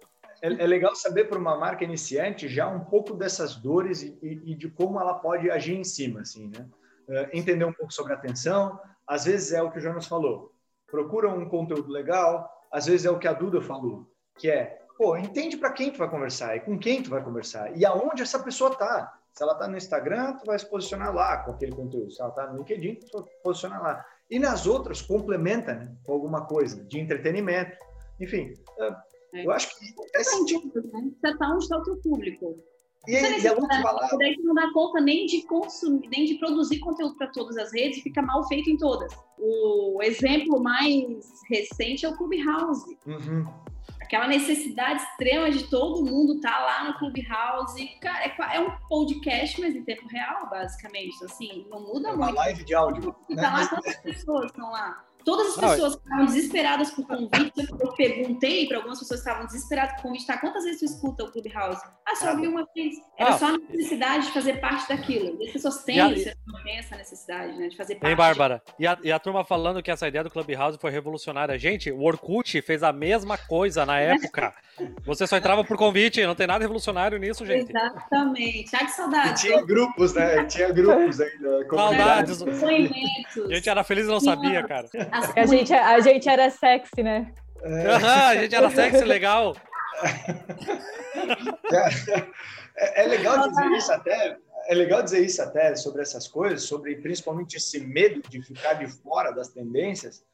é, é legal saber para uma marca iniciante já um pouco dessas dores e, e, e de como ela pode agir em cima, assim, né? Uh, entender um pouco sobre atenção. Às vezes é o que o Jonas falou. Procura um conteúdo legal. Às vezes é o que a Duda falou, que é, pô, entende para quem tu vai conversar e com quem tu vai conversar e aonde essa pessoa tá. Se ela tá no Instagram, tu vai se posicionar lá com aquele conteúdo. Se ela tá no LinkedIn, tu vai se posicionar lá. E nas outras, complementa né, com alguma coisa de entretenimento. Enfim, uh, eu acho que é sentido. Né? Você tá onde está o teu público. E, aí, e é. Daí não dá conta nem de consumir, nem de produzir conteúdo para todas as redes e fica mal feito em todas. O exemplo mais recente é o Clubhouse. Uhum. Aquela necessidade extrema de todo mundo estar tá lá no Clubhouse. Cara, é, é, um podcast, mas em tempo real, basicamente. Assim, não muda é uma muito. Uma live de áudio. Tá né? lá, quantas pessoas estão lá? Todas as pessoas estavam desesperadas por convite. Eu perguntei para algumas pessoas que estavam desesperadas por convite. Tá, quantas vezes tu escuta o Clubhouse? Ah, só ouvi uma vez. Era ah, só a necessidade de fazer parte daquilo. E as pessoas têm, a... têm essa necessidade, né? De fazer parte. Hein, Bárbara? E a, e a turma falando que essa ideia do Clubhouse foi revolucionária. Gente, o Orkut fez a mesma coisa na época. Você só entrava por convite, não tem nada revolucionário nisso, gente. Exatamente. Já de saudades. E tinha grupos, né? Tinha grupos ainda. Saudades. A gente era feliz e não sabia, cara. A gente, a gente era sexy, né? É. a gente era sexy, legal. É, é, legal dizer isso até. É legal dizer isso até sobre essas coisas, sobre principalmente esse medo de ficar de fora das tendências,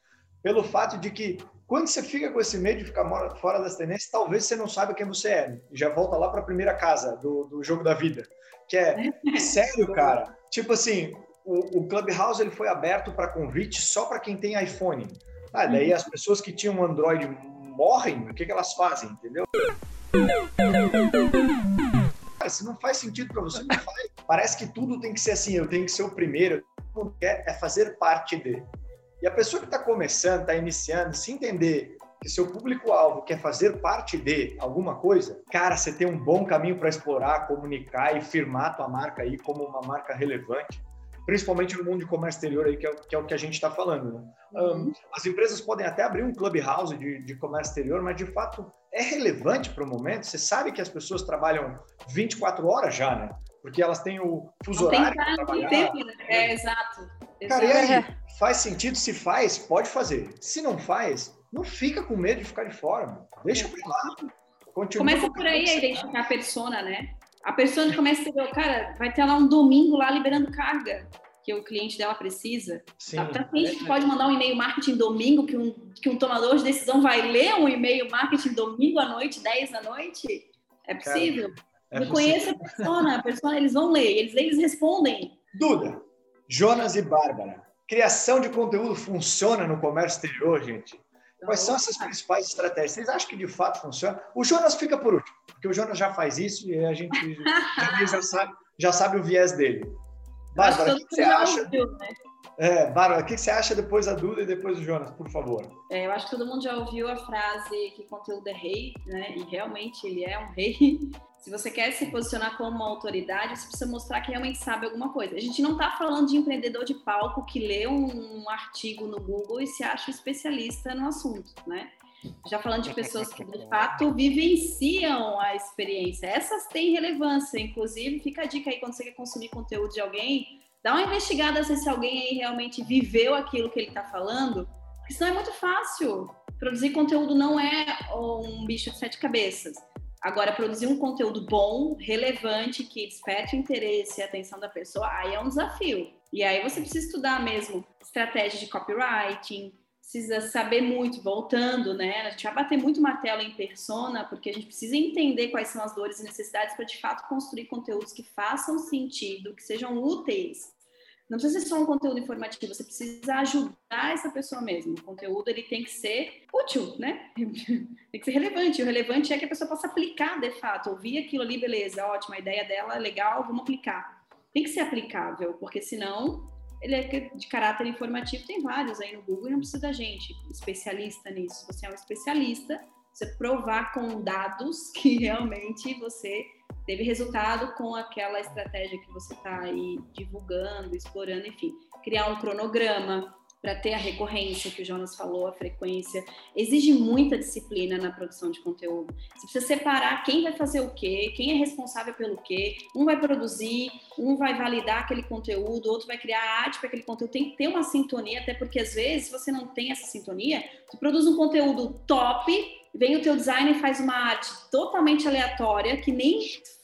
pelo fato de que quando você fica com esse medo de ficar fora das tendências, talvez você não saiba quem você é. Já volta lá para a primeira casa do, do jogo da vida, que é sério, cara. Tipo assim, o, o Clubhouse ele foi aberto para convite só para quem tem iPhone. Ah, daí uhum. as pessoas que tinham Android morrem, o que, que elas fazem, entendeu? Cara, se não faz sentido para você, não faz. Parece que tudo tem que ser assim, eu tenho que ser o primeiro. O que quer é fazer parte de. E a pessoa que está começando, está iniciando, se entender que seu público-alvo quer fazer parte de alguma coisa, cara, você tem um bom caminho para explorar, comunicar e firmar a tua marca aí como uma marca relevante principalmente no mundo de comércio exterior, aí, que, é, que é o que a gente está falando. Né? Um, as empresas podem até abrir um clubhouse de, de comércio exterior, mas de fato é relevante para o momento. Você sabe que as pessoas trabalham 24 horas já, né? Porque elas têm o fuso horário para trabalhar. Tempo, né? É, exato. Cara, e aí? Faz sentido? Se faz, pode fazer. Se não faz, não fica com medo de ficar de fora. Deixa por lá. Continua Começa por aí a identificar a persona, né? A pessoa começa a ter, cara, vai ter lá um domingo lá liberando carga. que o cliente dela precisa. Sim. Tá? Pra gente que pode mandar um e-mail marketing domingo, que um, que um tomador de decisão vai ler um e-mail marketing domingo à noite, 10 da noite? É possível. É Conheça a persona, a persona, eles vão ler, eles, eles respondem. Duda, Jonas e Bárbara, criação de conteúdo funciona no comércio exterior, gente? Quais são essas principais estratégias? Vocês acham que de fato funciona? O Jonas fica por último, porque o Jonas já faz isso e a gente já, já sabe, já sabe o viés dele. Bárbara, o que, que você acha? Ouviu, né? É, Bárbara, o que você acha depois da Duda e depois do Jonas, por favor? É, eu acho que todo mundo já ouviu a frase que conteúdo é rei, né? E realmente ele é um rei. Se você quer se posicionar como uma autoridade, você precisa mostrar que realmente sabe alguma coisa. A gente não está falando de empreendedor de palco que lê um, artigo no Google e se acha especialista no assunto, né? Já falando de pessoas que de fato vivenciam a experiência. Essas têm relevância, inclusive, fica a dica aí quando você quer consumir conteúdo de alguém, dá uma investigada se alguém aí realmente viveu aquilo que ele está falando, porque senão é muito fácil. Produzir conteúdo não é um bicho de sete cabeças. Agora, produzir um conteúdo bom, relevante, que desperte o interesse e a atenção da pessoa, aí é um desafio. E aí você precisa estudar mesmo estratégia de copywriting, precisa saber muito, voltando, né? A gente vai bater muito martelo em persona, porque a gente precisa entender quais são as dores e necessidades para de fato construir conteúdos que façam sentido, que sejam úteis não precisa ser só um conteúdo informativo, você precisa ajudar essa pessoa mesmo. O conteúdo ele tem que ser útil, né? tem que ser relevante. O relevante é que a pessoa possa aplicar de fato. Ouvir aquilo ali, beleza, ótima, ideia dela é legal, vamos aplicar. Tem que ser aplicável, porque senão ele é de caráter informativo, tem vários aí no Google e não precisa da gente, especialista nisso. Você é um especialista, você provar com dados que realmente você teve resultado com aquela estratégia que você está aí divulgando, explorando, enfim, criar um cronograma para ter a recorrência que o Jonas falou, a frequência, exige muita disciplina na produção de conteúdo. Você precisa separar quem vai fazer o quê, quem é responsável pelo quê. Um vai produzir, um vai validar aquele conteúdo, outro vai criar arte para aquele conteúdo. Tem que ter uma sintonia, até porque às vezes se você não tem essa sintonia, você produz um conteúdo top vem o teu designer e faz uma arte totalmente aleatória, que nem,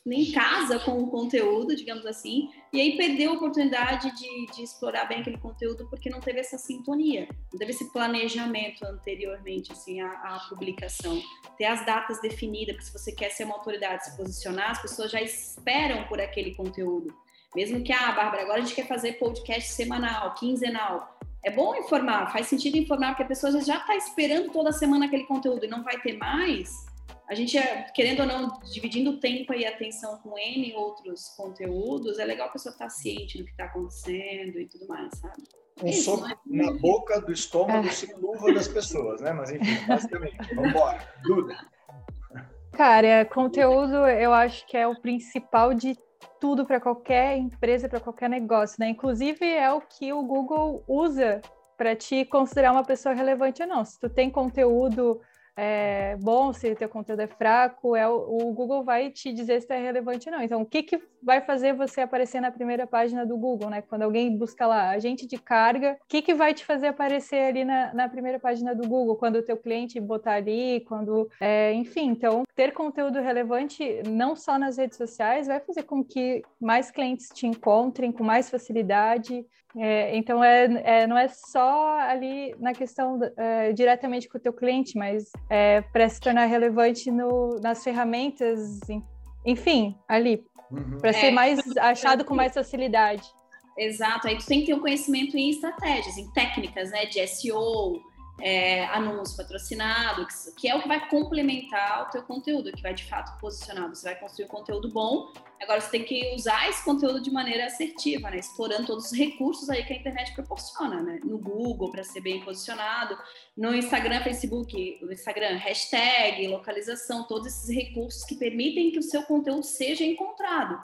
nem casa com o conteúdo, digamos assim, e aí perdeu a oportunidade de, de explorar bem aquele conteúdo porque não teve essa sintonia, não teve esse planejamento anteriormente, assim, à, à publicação. Ter as datas definidas, porque se você quer ser uma autoridade, se posicionar, as pessoas já esperam por aquele conteúdo. Mesmo que, ah, Bárbara, agora a gente quer fazer podcast semanal, quinzenal é bom informar, faz sentido informar, porque a pessoa já está esperando toda semana aquele conteúdo e não vai ter mais. A gente, é, querendo ou não, dividindo o tempo e a atenção com N outros conteúdos, é legal a pessoa estar tá ciente do que está acontecendo e tudo mais, sabe? Um Isso, soco é? na boca do estômago sem luva das pessoas, né? Mas enfim, basicamente. Vamos embora. Duda. Cara, conteúdo eu acho que é o principal de tudo para qualquer empresa, para qualquer negócio, né? Inclusive é o que o Google usa para te considerar uma pessoa relevante ou não. Se tu tem conteúdo é bom, se o teu conteúdo é fraco, é, o, Google vai te dizer se é relevante ou não. Então, o que, que vai fazer você aparecer na primeira página do Google, né? Quando alguém busca lá agente de carga, o que, que vai te fazer aparecer ali na, na primeira página do Google? Quando o teu cliente botar ali, quando... É, enfim, então, ter conteúdo relevante não só nas redes sociais vai fazer com que mais clientes te encontrem com mais facilidade, é, então, é, é, não é só ali na questão é, diretamente com o teu cliente, mas é, para se tornar relevante no, nas ferramentas, enfim, ali, uhum. para ser é. mais achado com mais facilidade. Exato, aí tu tem que ter um conhecimento em estratégias, em técnicas, né, de SEO, é, anúncio patrocinado, que, é o que vai complementar o teu conteúdo, que vai de fato posicionar. Você vai construir um conteúdo bom, agora você tem que usar esse conteúdo de maneira assertiva, né? Explorando todos os recursos aí que a internet proporciona, né? No Google, para ser bem posicionado, no Instagram, Facebook, Instagram, hashtag, localização, todos esses recursos que permitem que o seu conteúdo seja encontrado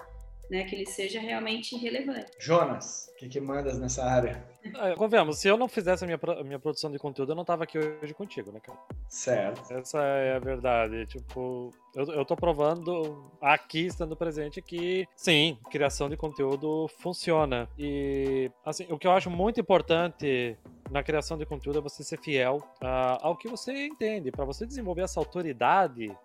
né, que ele seja realmente relevante. Jonas, o que, que mandas nessa área? É, convenhamos, se eu não fizesse a minha, a minha produção de conteúdo, eu não tava aqui hoje contigo, né, cara? Certo. Essa é a verdade. Tipo, eu, eu tô provando aqui, estando presente, que sim, criação de conteúdo funciona. E, assim, o que eu acho muito importante na criação de conteúdo é você ser fiel uh, ao que você entende. Para você desenvolver essa autoridade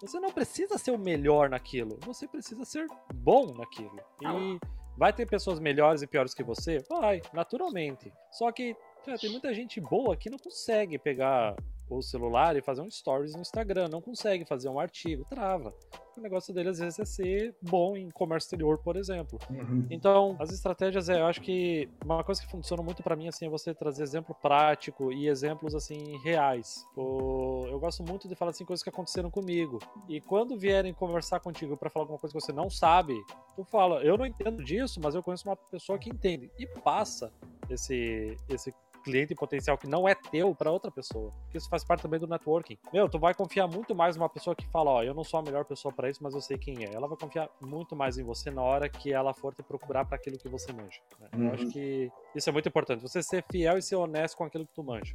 você não precisa ser o melhor naquilo, você precisa ser bom naquilo. E Vai ter pessoas melhores e piores que você? Vai, naturalmente. Só que cara, tem muita gente boa que não consegue pegar o celular e fazer um stories no Instagram, não consegue fazer um artigo, trava. O negócio dele às vezes é ser bom em comércio exterior, por exemplo. Uhum. Então, as estratégias, é, eu acho que uma coisa que funciona muito para mim assim é você trazer exemplo prático e exemplos assim reais. Eu gosto muito de falar assim coisas que aconteceram comigo. E quando vierem conversar contigo para falar alguma coisa que você não sabe, tu fala, eu não entendo disso, mas eu conheço uma pessoa que entende e passa esse esse cliente potencial que não é teu para outra pessoa. Porque isso faz parte também do networking. Meu, tu vai confiar muito mais numa pessoa que fala, ó, eu não sou a melhor pessoa para isso, mas eu sei quem é. Ela vai confiar muito mais em você na hora que ela for te procurar para aquilo que você manja. Né? Uhum. Eu acho uhum. que isso é muito importante. Você ser fiel e ser honesto com aquilo que tu manja.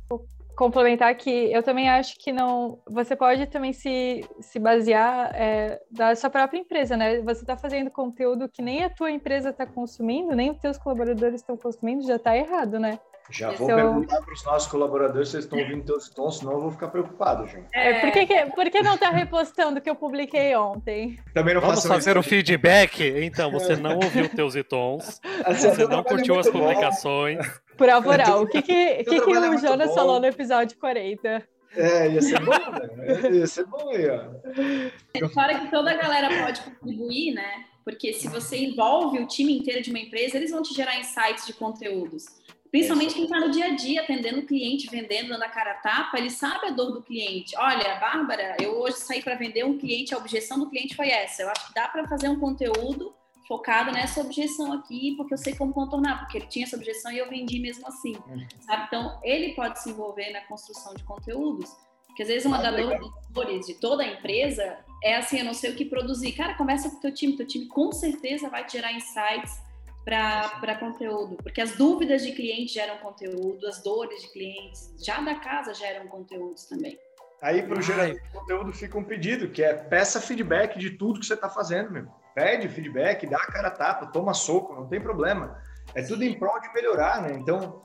Complementar que eu também acho que não. Você pode também se, se basear é, da sua própria empresa, né? Você está fazendo conteúdo que nem a tua empresa está consumindo, nem os teus colaboradores estão consumindo, já está errado, né? Já vou perguntar para os nossos colaboradores se eles estão ouvindo teus tons, senão eu vou ficar preocupado, gente. É, por, que, que, por que não está repostando o que eu publiquei ontem? Também não Vamos fazer o feedback? Então, você não ouviu teus e tons, assim, você não curtiu as publicações. Bom. Por oral, o que, que, que, que o Jonas bom. falou no episódio 40? É, ia ser bom, né? Ia ser bom aí, ó. Fora que toda a galera pode contribuir, né? Porque se você envolve o time inteiro de uma empresa, eles vão te gerar insights de conteúdos. Principalmente quem está no dia a dia, atendendo o cliente, vendendo, dando a cara a tapa, ele sabe a dor do cliente. Olha, Bárbara, eu hoje saí para vender um cliente, a objeção do cliente foi essa. Eu acho que dá para fazer um conteúdo focado nessa objeção aqui, porque eu sei como contornar, porque ele tinha essa objeção e eu vendi mesmo assim. Uhum. Sabe? Então, ele pode se envolver na construção de conteúdos. Porque às vezes uma ah, das dores de toda a empresa é assim, eu não sei o que produzir. Cara, conversa com o teu time, teu time com certeza vai te gerar insights para conteúdo, porque as dúvidas de clientes geram conteúdo, as dores de clientes já da casa geram conteúdos também. Aí para o gerador de conteúdo fica um pedido, que é peça feedback de tudo que você está fazendo, meu. Pede feedback, dá a cara a tapa, toma soco, não tem problema. É tudo em prol de melhorar, né? Então,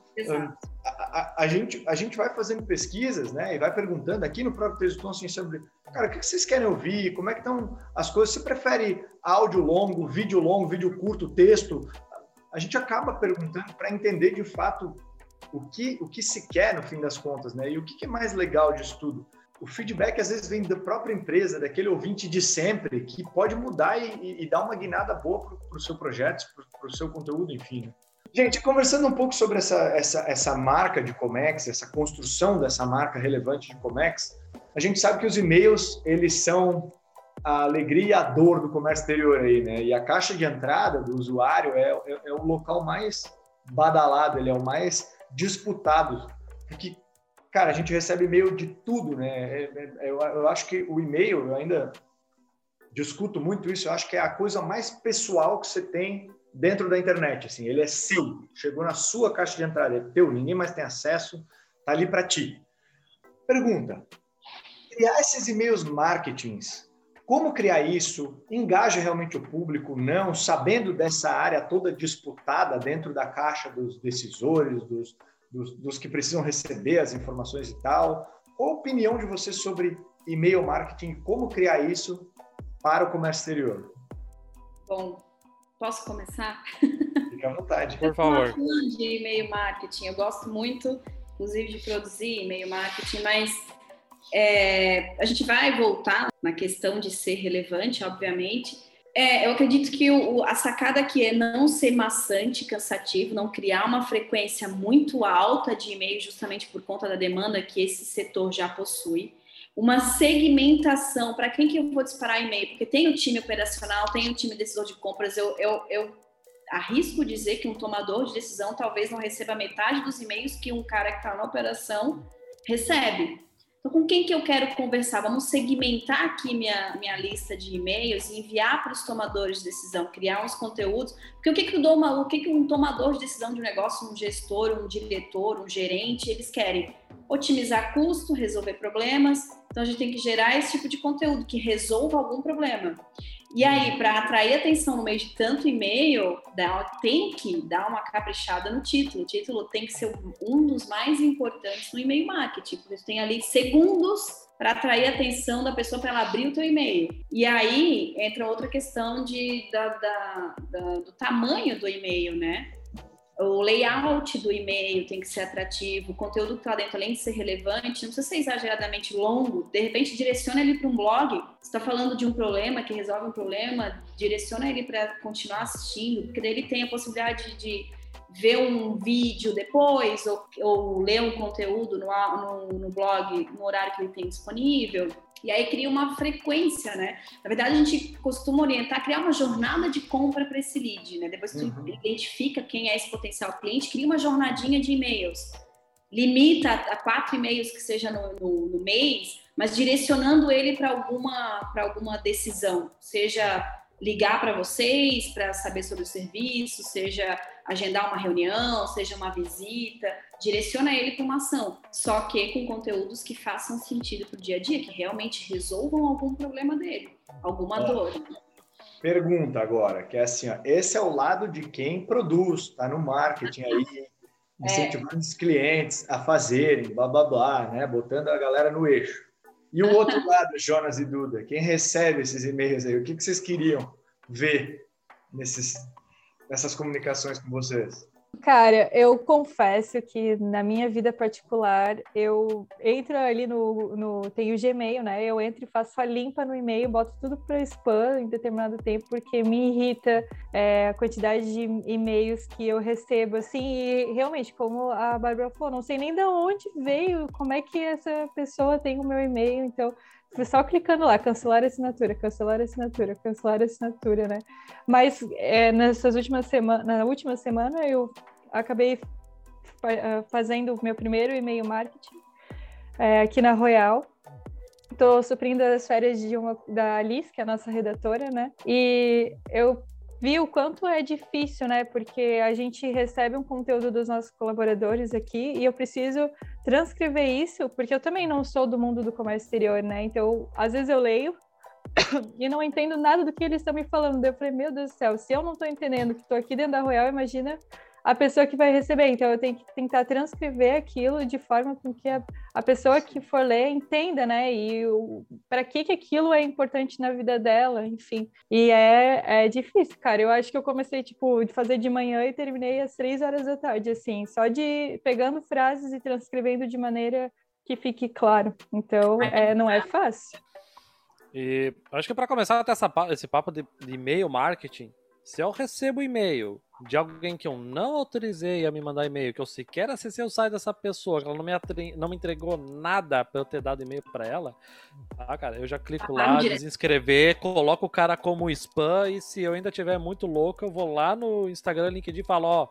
a, a, a, gente, a gente vai fazendo pesquisas, né? E vai perguntando aqui no próprio texto assim, sobre, cara, o que vocês querem ouvir? Como é que estão as coisas? Você prefere áudio longo, vídeo longo, vídeo curto, texto? A gente acaba perguntando para entender de fato o que, o que se quer no fim das contas, né? E o que, que é mais legal disso tudo? O feedback às vezes vem da própria empresa, daquele ouvinte de sempre, que pode mudar e, e dar uma guinada boa para o seu projeto, para o seu conteúdo, enfim. Né? Gente, conversando um pouco sobre essa, essa, essa marca de Comex, essa construção dessa marca relevante de Comex, a gente sabe que os e-mails, eles são a alegria e a dor do comércio exterior aí, né? E a caixa de entrada do usuário é, é, é o local mais badalado, ele é o mais disputado, porque, cara, a gente recebe e-mail de tudo, né? É, é, é eu, eu acho que o e-mail, eu ainda discuto muito isso, eu acho que é a coisa mais pessoal que você tem dentro da internet, assim, ele é seu, chegou na sua caixa de entrada, é teu, ninguém mais tem acesso, tá ali para ti. Pergunta: criar esses e-mails marketings como criar isso? Engaja realmente o público? Não, sabendo dessa área toda disputada dentro da caixa dos decisores, dos, dos, dos que precisam receber as informações e tal. Qual a opinião de você sobre e-mail marketing? Como criar isso para o comércio exterior? Bom, posso começar? Fique à vontade. Por favor. Eu de e-mail marketing. Eu gosto muito, inclusive, de produzir e-mail marketing, mas é, a gente vai voltar na questão de ser relevante, obviamente. É, eu acredito que o, a sacada aqui é não ser maçante, cansativo, não criar uma frequência muito alta de e-mail, justamente por conta da demanda que esse setor já possui. Uma segmentação, para quem que eu vou disparar e-mail? Porque tem o time operacional, tem o time decisor de compras, eu, eu, eu arrisco dizer que um tomador de decisão talvez não receba metade dos e-mails que um cara que está na operação recebe. Então, com quem que eu quero conversar? Vamos segmentar aqui minha, minha lista de e-mails e enviar para os tomadores de decisão, criar uns conteúdos. Porque o que, que, o, o que, que um tomador de decisão de um negócio, um gestor, um diretor, um gerente, eles querem? Otimizar custo, resolver problemas. Então, a gente tem que gerar esse tipo de conteúdo que resolva algum problema. E aí, para atrair atenção no meio de tanto e-mail, tem que dar uma caprichada no título. O título tem que ser um dos mais importantes no e-mail marketing, porque tem ali segundos para atrair a atenção da pessoa para ela abrir o teu e-mail. E aí entra outra questão de, da, da, da, do tamanho do e-mail, né? O layout do e-mail tem que ser atrativo, o conteúdo que está dentro, além de ser relevante, não precisa ser exageradamente longo, de repente direciona ele para um blog, está falando de um problema, que resolve um problema, direciona ele para continuar assistindo, porque daí ele tem a possibilidade de ver um vídeo depois, ou, ou ler um conteúdo no, no, no blog no horário que ele tem disponível. E aí cria uma frequência, né? Na verdade, a gente costuma orientar, criar uma jornada de compra para esse lead, né? Depois que tu uhum. identifica quem é esse potencial cliente, cria uma jornadinha de e-mails. Limita a quatro e-mails que seja no, no, no mês, mas direcionando ele para alguma, alguma decisão, seja ligar para vocês para saber sobre o serviço, seja agendar uma reunião, seja uma visita, direciona ele para uma ação, só que com conteúdos que façam sentido para o dia a dia, que realmente resolvam algum problema dele, alguma dor. Pergunta agora, que é assim, ó, esse é o lado de quem produz, está no marketing aí, é. incentivando é. os clientes a fazerem, blá blá blá, né? Botando a galera no eixo. E o outro lado, Jonas e Duda, quem recebe esses e-mails aí, o que, que vocês queriam ver nesses, nessas comunicações com vocês? Cara, eu confesso que na minha vida particular, eu entro ali no, no. Tem o Gmail, né? Eu entro e faço a limpa no e-mail, boto tudo para spam em determinado tempo, porque me irrita é, a quantidade de e-mails que eu recebo, assim, e realmente, como a Bárbara falou, não sei nem de onde veio, como é que essa pessoa tem o meu e-mail, então só clicando lá, cancelar assinatura, cancelar assinatura, cancelar assinatura, né? Mas é, nessas últimas semanas, na última semana eu acabei ah, fazendo o meu primeiro e-mail marketing é, aqui na Royal. Estou suprindo as férias de uma, da Alice, que é a nossa redatora, né? E eu vi o quanto é difícil, né? Porque a gente recebe um conteúdo dos nossos colaboradores aqui e eu preciso transcrever isso, porque eu também não sou do mundo do comércio exterior, né? Então, às vezes eu leio e não entendo nada do que eles estão me falando. Eu falei, meu Deus do céu, se eu não estou entendendo que estou aqui dentro da Royal, imagina a pessoa que vai receber. Então, eu tenho que tentar transcrever aquilo de forma com que a, a pessoa que for ler entenda, né? E para que, que aquilo é importante na vida dela, enfim. E é, é difícil, cara. Eu acho que eu comecei, tipo, de fazer de manhã e terminei às três horas da tarde, assim, só de pegando frases e transcrevendo de maneira que fique claro. Então, é, não é fácil. E acho que para começar até essa, esse papo de, de e-mail marketing, se eu recebo e-mail de alguém que eu não autorizei a me mandar e-mail, que eu sequer acessei o site dessa pessoa, que ela não me, não me entregou nada pra eu ter dado e-mail pra ela, ah, cara, eu já clico lá, desinscrever, coloco o cara como spam e se eu ainda tiver muito louco, eu vou lá no Instagram, LinkedIn e falo, ó,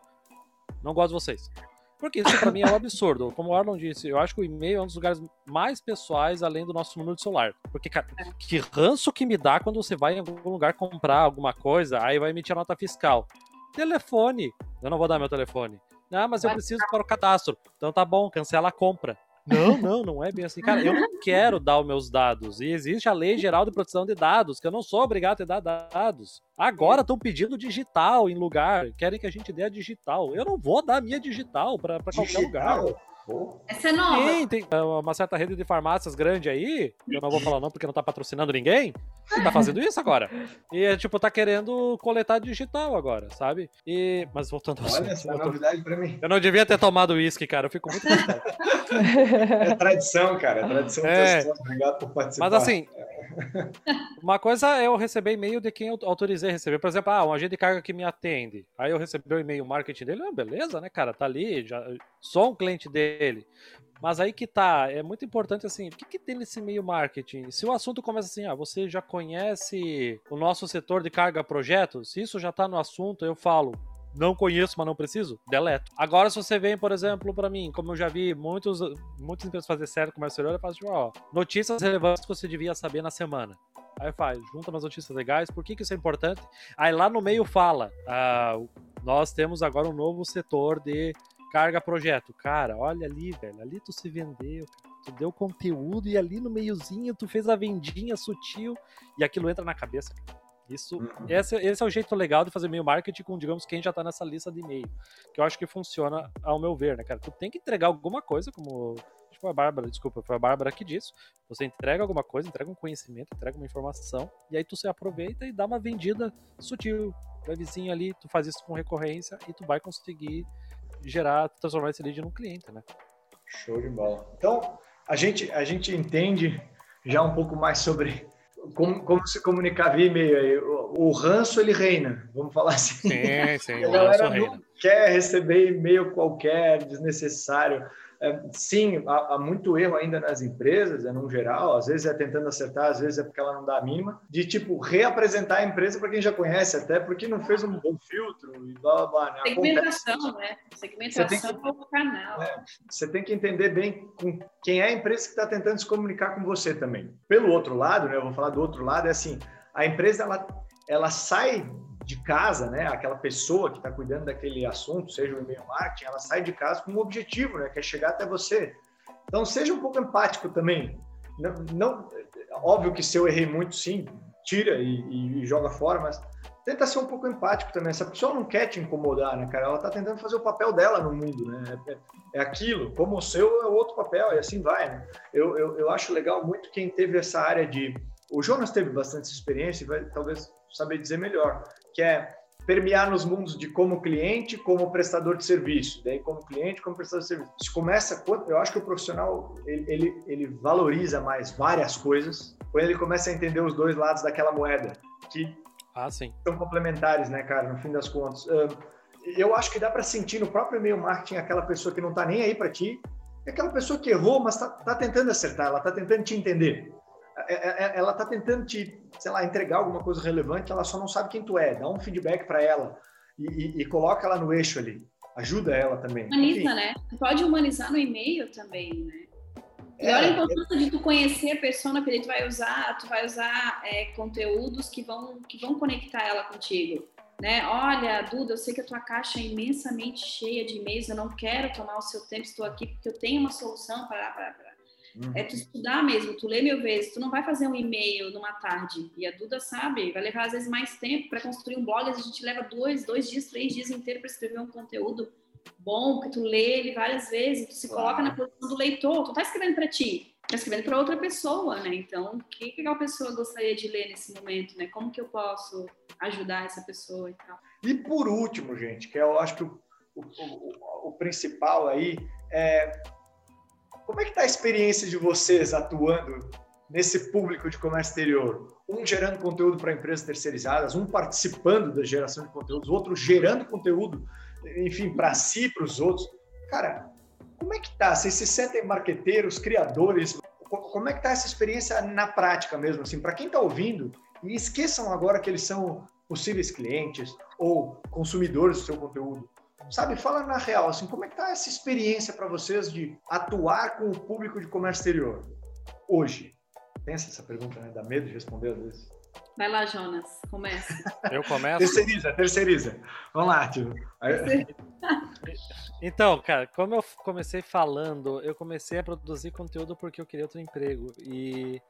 não gosto de vocês. Porque isso para mim é um absurdo. Como o Arlon disse, eu acho que o e-mail é um dos lugares mais pessoais além do nosso número de celular. Porque, cara, que ranço que me dá quando você vai em algum lugar comprar alguma coisa, aí vai emitir a nota fiscal. Telefone. Eu não vou dar meu telefone. Ah, mas eu preciso para o cadastro. Então tá bom, cancela a compra. Não, não, não é bem assim. Cara, eu não quero dar os meus dados. E existe a Lei Geral de Proteção de Dados, que eu não sou obrigado a ter dados. Agora estão pedindo digital em lugar. Querem que a gente dê a digital. Eu não vou dar a minha digital para qualquer lugar. Essa é nova. Tem, tem é, uma certa rede de farmácias grande aí, eu não vou falar não porque não tá patrocinando ninguém, e tá fazendo isso agora. E, tipo, tá querendo coletar digital agora, sabe? E... Mas voltando ao Olha, essa é novidade pra mim. Eu não devia ter tomado uísque, cara, eu fico muito É tradição, cara, é tradição. É. Obrigado por participar. Mas assim, uma coisa é eu receber e-mail de quem eu autorizei a receber. Por exemplo, ah, um agente de carga que me atende. Aí eu recebi o e-mail marketing dele, ah, beleza, né, cara? Tá ali, já sou um cliente dele. Mas aí que tá, é muito importante assim, o que, que tem nesse e-mail marketing? Se o assunto começa assim, ah, você já conhece o nosso setor de carga projeto? Se isso já tá no assunto, eu falo, não conheço, mas não preciso, deleto. Agora, se você vem, por exemplo, para mim, como eu já vi muitos, muitas empresas fazer sério com o exterior, eu faço tipo, ó, notícias relevantes que você devia saber na semana. Aí faz, junta umas notícias legais, por que, que isso é importante? Aí lá no meio fala, ah, nós temos agora um novo setor de carga projeto. Cara, olha ali, velho, ali tu se vendeu, tu deu conteúdo e ali no meiozinho tu fez a vendinha sutil e aquilo entra na cabeça. Isso, uhum. esse, esse, é o jeito legal de fazer e-mail marketing com, digamos, quem já está nessa lista de e-mail. Que eu acho que funciona ao meu ver, né, cara? Tu tem que entregar alguma coisa, como foi a Bárbara, desculpa, foi a Bárbara que disse. Você entrega alguma coisa, entrega um conhecimento, entrega uma informação, e aí tu se aproveita e dá uma vendida sutil. Levezinho ali, tu faz isso com recorrência e tu vai conseguir gerar, transformar esse lead num cliente, né? Show de bola. Então, a gente, a gente entende já um pouco mais sobre como, como se comunicar via e-mail. O, o ranço, ele reina, vamos falar assim. Sim, sim, a galera não quer receber e-mail qualquer, desnecessário. É, sim, há, há, muito erro ainda nas empresas, é, no geral, às vezes é tentando acertar, às vezes é porque ela não dá a mínima, de tipo reapresentar a empresa para quem já conhece, até porque não fez um bom filtro e blá blá blá. Né? Segmentação, né? Segmentação é o canal. É, você tem que entender bem com quem é a empresa que está tentando se comunicar com você também. Pelo outro lado, né? Eu vou falar do outro lado, é assim, a empresa ela, ela sai de casa, né, aquela pessoa que está cuidando daquele assunto, seja o e-mail marketing, ela sai de casa com um objetivo, né, que é chegar até você. Então, seja um pouco empático também. Não, não óbvio que se eu errei muito, sim, tira e, e, joga fora, mas tenta ser um pouco empático também. Essa pessoa não quer te incomodar, né, cara? Ela está tentando fazer o papel dela no mundo, né? É, é, aquilo, como o seu é outro papel, e assim vai, né? Eu, eu, eu acho legal muito quem teve essa área de... O Jonas teve bastante experiência e vai talvez saber dizer melhor que é permear nos mundos de como cliente, como prestador de serviço, daí como cliente, como prestador de serviço. Isso começa quando eu acho que o profissional ele, ele, ele valoriza mais várias coisas quando ele começa a entender os dois lados daquela moeda que ah, são complementares, né, cara? No fim das contas, eu acho que dá para sentir no próprio e-mail marketing aquela pessoa que não está nem aí para ti, é aquela pessoa que errou, mas está tá tentando acertar, ela está tentando te entender. É, é, é, ela está tentando te, sei lá, entregar alguma coisa relevante, ela só não sabe quem tu é. Dá um feedback para ela e, e, e, coloca ela no eixo ali. Ajuda ela também. Humaniza, Enfim. né? Pode humanizar no e-mail também, né? E olha a importância de tu conhecer a pessoa, porque tu vai usar, tu vai usar é, conteúdos que vão, que vão conectar ela contigo. Né? Olha, Duda, eu sei que a tua caixa é imensamente cheia de e-mails, eu não quero tomar o seu tempo, estou aqui porque eu tenho uma solução para Uhum. É tu estudar mesmo, tu lê mil vezes, tu não vai fazer um e-mail numa tarde. E a Duda sabe, vai levar às vezes mais tempo para construir um blog, a gente leva dois, dois dias, três dias inteiros para escrever um conteúdo bom, que tu lê ele várias vezes, tu se coloca na posição do leitor, tu tá escrevendo para ti, tá escrevendo para outra pessoa, né? Então, o que, que a pessoa gostaria de ler nesse momento, né? Como que eu posso ajudar essa pessoa e tal. E por último, gente, que eu acho que o, o, o, o principal aí é como é que está a experiência de vocês atuando nesse público de comércio exterior? Um gerando conteúdo para empresas terceirizadas, um participando da geração de conteúdos, outro gerando conteúdo, enfim, para si, para os outros. Cara, como é que está? Vocês se sentem marqueteiros, criadores? Como é que está essa experiência na prática mesmo? Assim, para quem está ouvindo, e esqueçam agora que eles são possíveis clientes ou consumidores do seu conteúdo. Sabe, fala na real, assim, como é que tá essa experiência para vocês de atuar com o público de comércio exterior hoje? Pensa essa pergunta, né? Dá medo de responder às vezes. Vai lá, Jonas, começa. Eu começo? terceiriza, terceiriza. Vamos lá, tio. Então, cara, como eu comecei falando, eu comecei a produzir conteúdo porque eu queria outro emprego. E,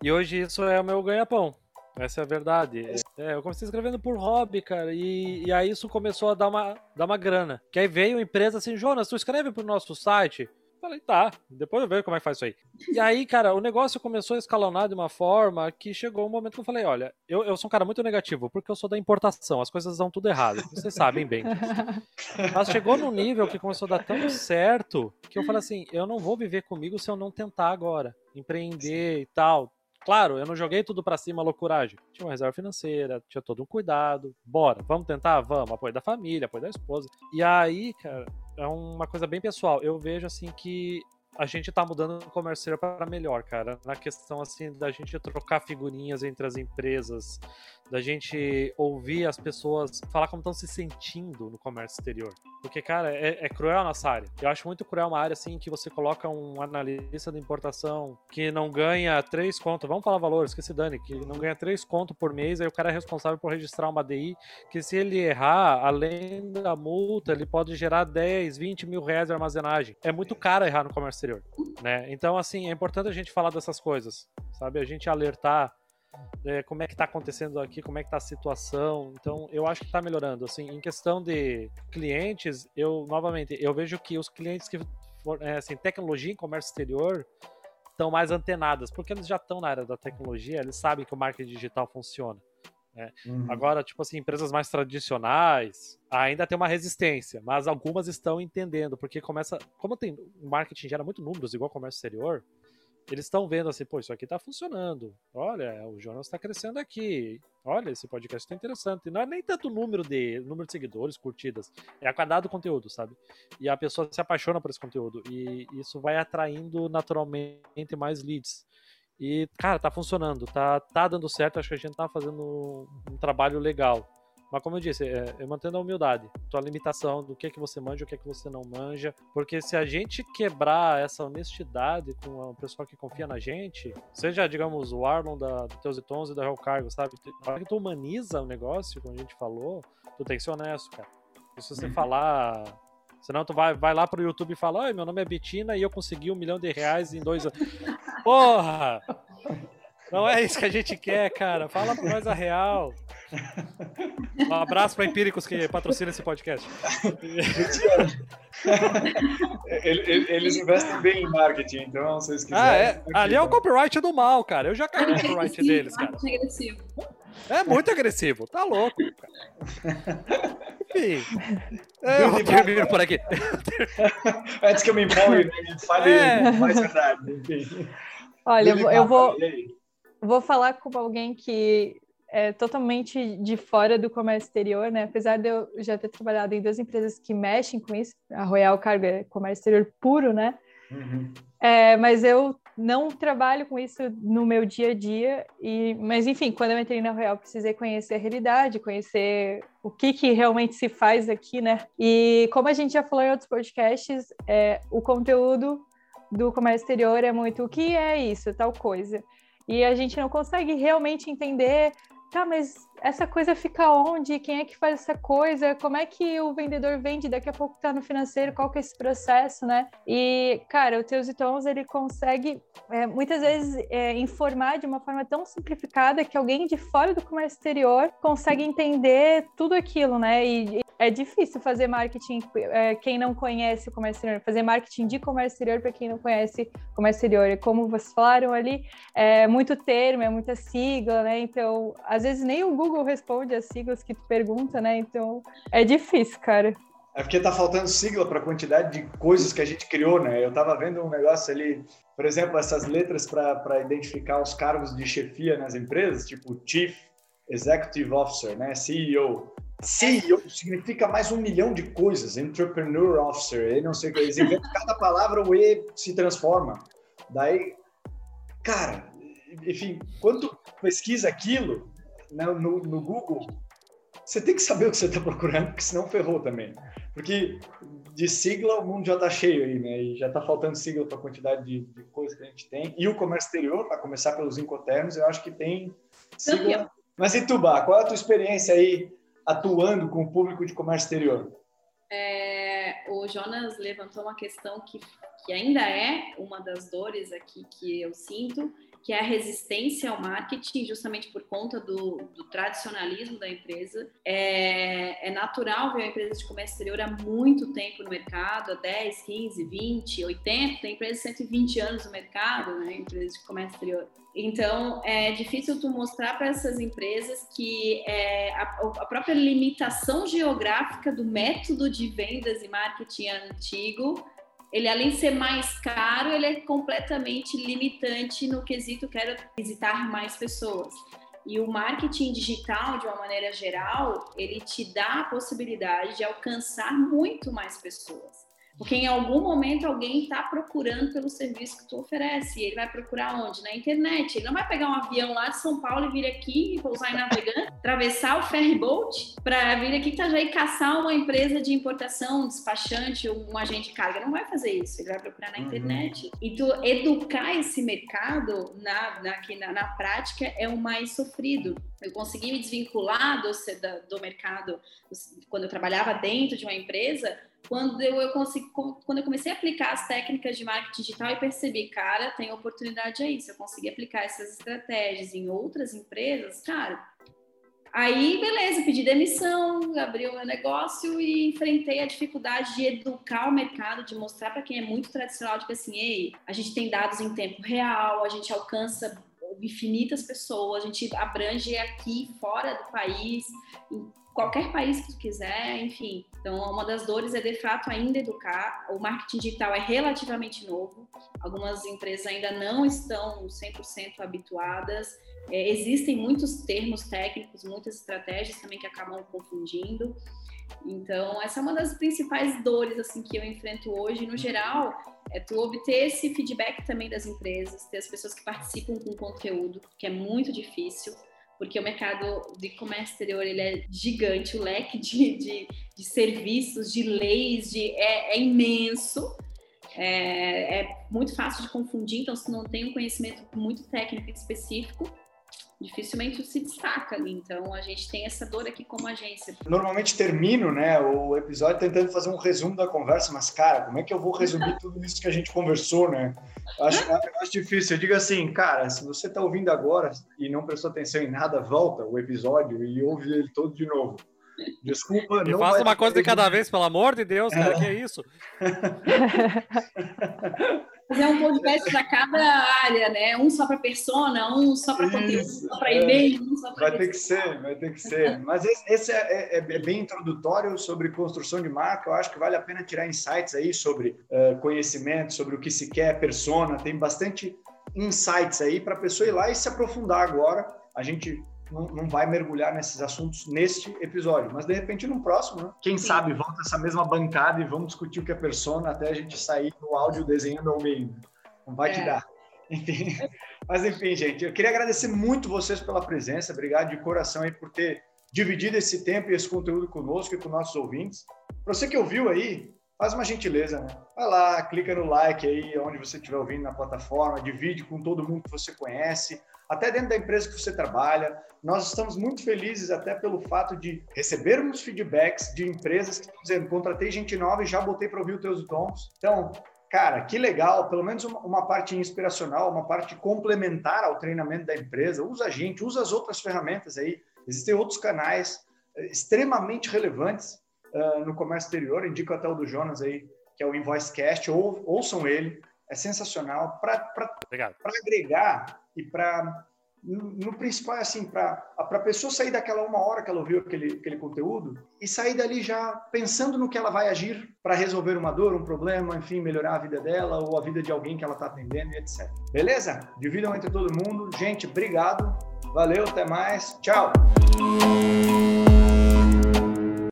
e hoje isso é o meu ganha-pão. Essa é a verdade. É, eu comecei escrevendo por hobby, cara, e, e aí isso começou a dar uma, dar uma grana. Que aí veio a empresa assim, Jonas, tu escreve pro nosso site? Falei, tá, depois eu vejo como é que faz isso aí. E aí, cara, o negócio começou a escalonar de uma forma que chegou um momento que eu falei, olha, eu, eu sou um cara muito negativo, porque eu sou da importação, as coisas dão tudo errado. Vocês sabem bem. Mas chegou num nível que começou a dar tão certo que eu falei assim, eu não vou viver comigo se eu não tentar agora. Empreender e tal. Claro, eu não joguei tudo para cima loucuragem. Tinha uma reserva financeira, tinha todo um cuidado. Bora, vamos tentar? Vamos. Apoio da família, apoio da esposa. E aí, cara, é uma coisa bem pessoal. Eu vejo assim que a gente tá mudando o comércio para melhor, cara. Na questão assim da gente trocar figurinhas entre as empresas, da gente ouvir as pessoas falar como estão se sentindo no comércio exterior. Porque, cara, é, é, cruel a nossa área. Eu acho muito cruel uma área assim que você coloca um analista de importação que não ganha três contos, vamos falar valores, que se dane, que não ganha três contos por mês, aí o cara é responsável por registrar uma DI, que se ele errar, além da multa, ele pode gerar 10, 20 mil reais de armazenagem. É muito caro errar no comércio exterior, né? Então, assim, é importante a gente falar dessas coisas, sabe? A gente alertar é, como é que está acontecendo aqui, como é que está a situação. Então, eu acho que está melhorando. Assim, em questão de clientes, eu novamente eu vejo que os clientes que for, é, assim, tecnologia em comércio exterior estão mais antenadas, porque eles já estão na área da tecnologia, eles sabem que o marketing digital funciona. Né? Uhum. Agora, tipo assim, empresas mais tradicionais ainda tem uma resistência, mas algumas estão entendendo, porque começa. Como tem o marketing gera muito números, igual comércio exterior, eles estão vendo assim, pô, isso aqui está funcionando. Olha, o Jonas está crescendo aqui. Olha, esse podcast está interessante. E não é nem tanto o número de número de seguidores, curtidas, é a qualidade do conteúdo, sabe? E a pessoa se apaixona por esse conteúdo e isso vai atraindo naturalmente mais leads. E, cara, tá funcionando, tá, tá dando certo, acho que a gente tá fazendo um trabalho legal. Mas como eu disse, é, é mantendo a humildade, tua limitação do que é que você manja, o que é que você não manja, porque se a gente quebrar essa honestidade com o pessoal que confia na gente, seja, digamos, o Arlon da, do Teus e Tons e da Real Cargo, sabe? Na hora que tu humaniza o negócio, como a gente falou, tu tem que ser honesto, cara. E se você uhum. falar Senão tu vai, vai lá pro YouTube e fala, oi, meu nome é Betina e eu consegui um milhão de reais em dois anos. Porra! Não é isso que a gente quer, cara. Fala pra nós a real. Um abraço para Empíricos que patrocina esse podcast. Eles investem bem em marketing, então se vocês quiserem. Ah, é. Ali é o copyright do mal, cara. Eu já caí no é copyright deles, cara. É muito agressivo, tá louco, cara. Enfim. Eu termino por aqui. Antes que eu me empolgue, né? fale é. mais verdade. Enfim. Olha, eu, eu vou, vou falar com alguém que é totalmente de fora do comércio exterior, né? Apesar de eu já ter trabalhado em duas empresas que mexem com isso, a Royal Cargo é comércio exterior puro, né? Uhum. É, mas eu não trabalho com isso no meu dia a dia, e, mas enfim, quando eu entrei na Royal, precisei conhecer a realidade, conhecer o que, que realmente se faz aqui, né? E como a gente já falou em outros podcasts, é, o conteúdo do comércio exterior é muito o que é isso, tal coisa. E a gente não consegue realmente entender tá, mas essa coisa fica onde? Quem é que faz essa coisa? Como é que o vendedor vende? Daqui a pouco tá no financeiro, qual que é esse processo, né? E, cara, o Teus e Tons, ele consegue é, muitas vezes é, informar de uma forma tão simplificada que alguém de fora do comércio exterior consegue entender tudo aquilo, né? E, é difícil fazer marketing, é, quem não conhece o comércio exterior, fazer marketing de comércio exterior para quem não conhece o comércio exterior. E como vocês falaram ali, é muito termo, é muita sigla, né? Então, às vezes nem o Google responde as siglas que tu pergunta, né? Então, é difícil, cara. É porque tá faltando sigla para a quantidade de coisas que a gente criou, né? Eu tava vendo um negócio ali, por exemplo, essas letras para identificar os cargos de chefia nas empresas, tipo Chief Executive Officer, né? CEO. CEO significa mais um milhão de coisas. Entrepreneur Officer, e não sei o que. Eles inventam cada palavra, o E se transforma. Daí, cara, enfim, quando pesquisa aquilo né, no, no Google, você tem que saber o que você está procurando, porque senão ferrou também. Porque de sigla o mundo já está cheio aí, né? E já está faltando sigla para a quantidade de, de coisas que a gente tem. E o comércio exterior, para começar pelos incoterms, eu acho que tem sigla. Mas e Tubá, qual é a tua experiência aí atuando com o público de comércio exterior? É, o Jonas levantou uma questão que, que ainda é uma das dores aqui que eu sinto, que é a resistência ao marketing, justamente por conta do, do tradicionalismo da empresa. É, é, natural ver uma empresa de comércio exterior há muito tempo no mercado, há 10, 15, 20, 80, tem empresas de 120 anos no mercado, né, empresas de comércio exterior. Então, é difícil tu mostrar para essas empresas que é, a, a, própria limitação geográfica do método de vendas e marketing antigo ele além de ser mais caro, ele é completamente limitante no quesito quero visitar mais pessoas. E o marketing digital, de uma maneira geral, ele te dá a possibilidade de alcançar muito mais pessoas. Porque em algum momento alguém está procurando pelo serviço que tu oferece. E ele vai procurar onde? Na internet. Ele não vai pegar um avião lá de São Paulo e vir aqui e pousar em Navegante, atravessar o ferry boat para vir aqui já e caçar uma empresa de importação, um despachante, um agente de carga. Não vai fazer isso. Ele vai procurar na uhum. internet. E tu educar esse mercado na, na, aqui na, na prática é o mais sofrido. Eu consegui me desvincular do, do mercado quando eu trabalhava dentro de uma empresa quando eu, eu consegui, quando eu comecei a aplicar as técnicas de marketing digital e percebi, cara, tem oportunidade aí, se eu conseguir aplicar essas estratégias em outras empresas, cara, Aí, beleza, pedi demissão, abri o meu negócio e enfrentei a dificuldade de educar o mercado, de mostrar para quem é muito tradicional, tipo assim, ei, a gente tem dados em tempo real, a gente alcança infinitas pessoas, a gente abrange aqui, fora do país, em qualquer país que tu quiser, enfim. Então, uma das dores é, de fato, ainda educar. O marketing digital é relativamente novo, algumas empresas ainda não estão 100% habituadas, é, existem muitos termos técnicos, muitas estratégias também que acabam confundindo. Então, essa é uma das principais dores assim que eu enfrento hoje, no geral, é tu obter esse feedback também das empresas, ter as pessoas que participam com conteúdo, que é muito difícil, porque o mercado de comércio exterior ele é gigante, o leque de, de, de serviços, de leis, de, é, é imenso. É, é, muito fácil de confundir, então se não tem um conhecimento muito técnico específico, dificilmente se destaca ali. Então a gente tem essa dor aqui como agência. Normalmente termino, né, o episódio tentando fazer um resumo da conversa, mas cara, como é que eu vou resumir tudo isso que a gente conversou, né? Acho, acho difícil. Eu digo assim, cara, se você está ouvindo agora e não prestou atenção em nada, volta o episódio e ouve ele todo de novo. Desculpa, e não. Faça uma coisa de cada vez, pelo amor de Deus, cara, é. que é isso? fazer um podcast para cada área, né? Um só para persona, um só para conteúdo, um só para e-mail, um só para. Vai ter que ser, vai ter que ser. Mas esse, esse é, é, é, bem introdutório sobre construção de marca. Eu acho que vale a pena tirar insights aí sobre uh, conhecimento, sobre o que se quer, persona. Tem bastante insights aí para a pessoa ir lá e se aprofundar agora. A gente não, não, vai mergulhar nesses assuntos neste episódio, mas de repente no próximo, né? Quem Sim. sabe volta essa mesma bancada e vamos discutir o que é persona até a gente sair no áudio desenhando ao meio. Não vai é. te dar. Enfim. Mas enfim, gente, eu queria agradecer muito vocês pela presença. Obrigado de coração aí por ter dividido esse tempo e esse conteúdo conosco e com nossos ouvintes. Para você que ouviu aí, faz uma gentileza, né? Vai lá, clica no like aí, onde você estiver ouvindo na plataforma, divide com todo mundo que você conhece até dentro da empresa que você trabalha. Nós estamos muito felizes até pelo fato de recebermos feedbacks de empresas que estão dizendo, contratei gente nova e já botei para ouvir os teus tons. Então, cara, que legal, pelo menos uma, uma, parte inspiracional, uma parte complementar ao treinamento da empresa. Usa a gente, usa as outras ferramentas aí. Existem outros canais uh, extremamente relevantes uh, no comércio exterior. Indico até o do Jonas aí, que é o InvoiceCast, ou, ouçam ele. É sensacional para agregar e para no principal é assim para a pessoa sair daquela uma hora que ela ouviu aquele, aquele conteúdo e sair dali já pensando no que ela vai agir para resolver uma dor, um problema, enfim, melhorar a vida dela ou a vida de alguém que ela está atendendo, etc. Beleza? Dividam entre todo mundo. Gente, obrigado. Valeu, até mais. Tchau.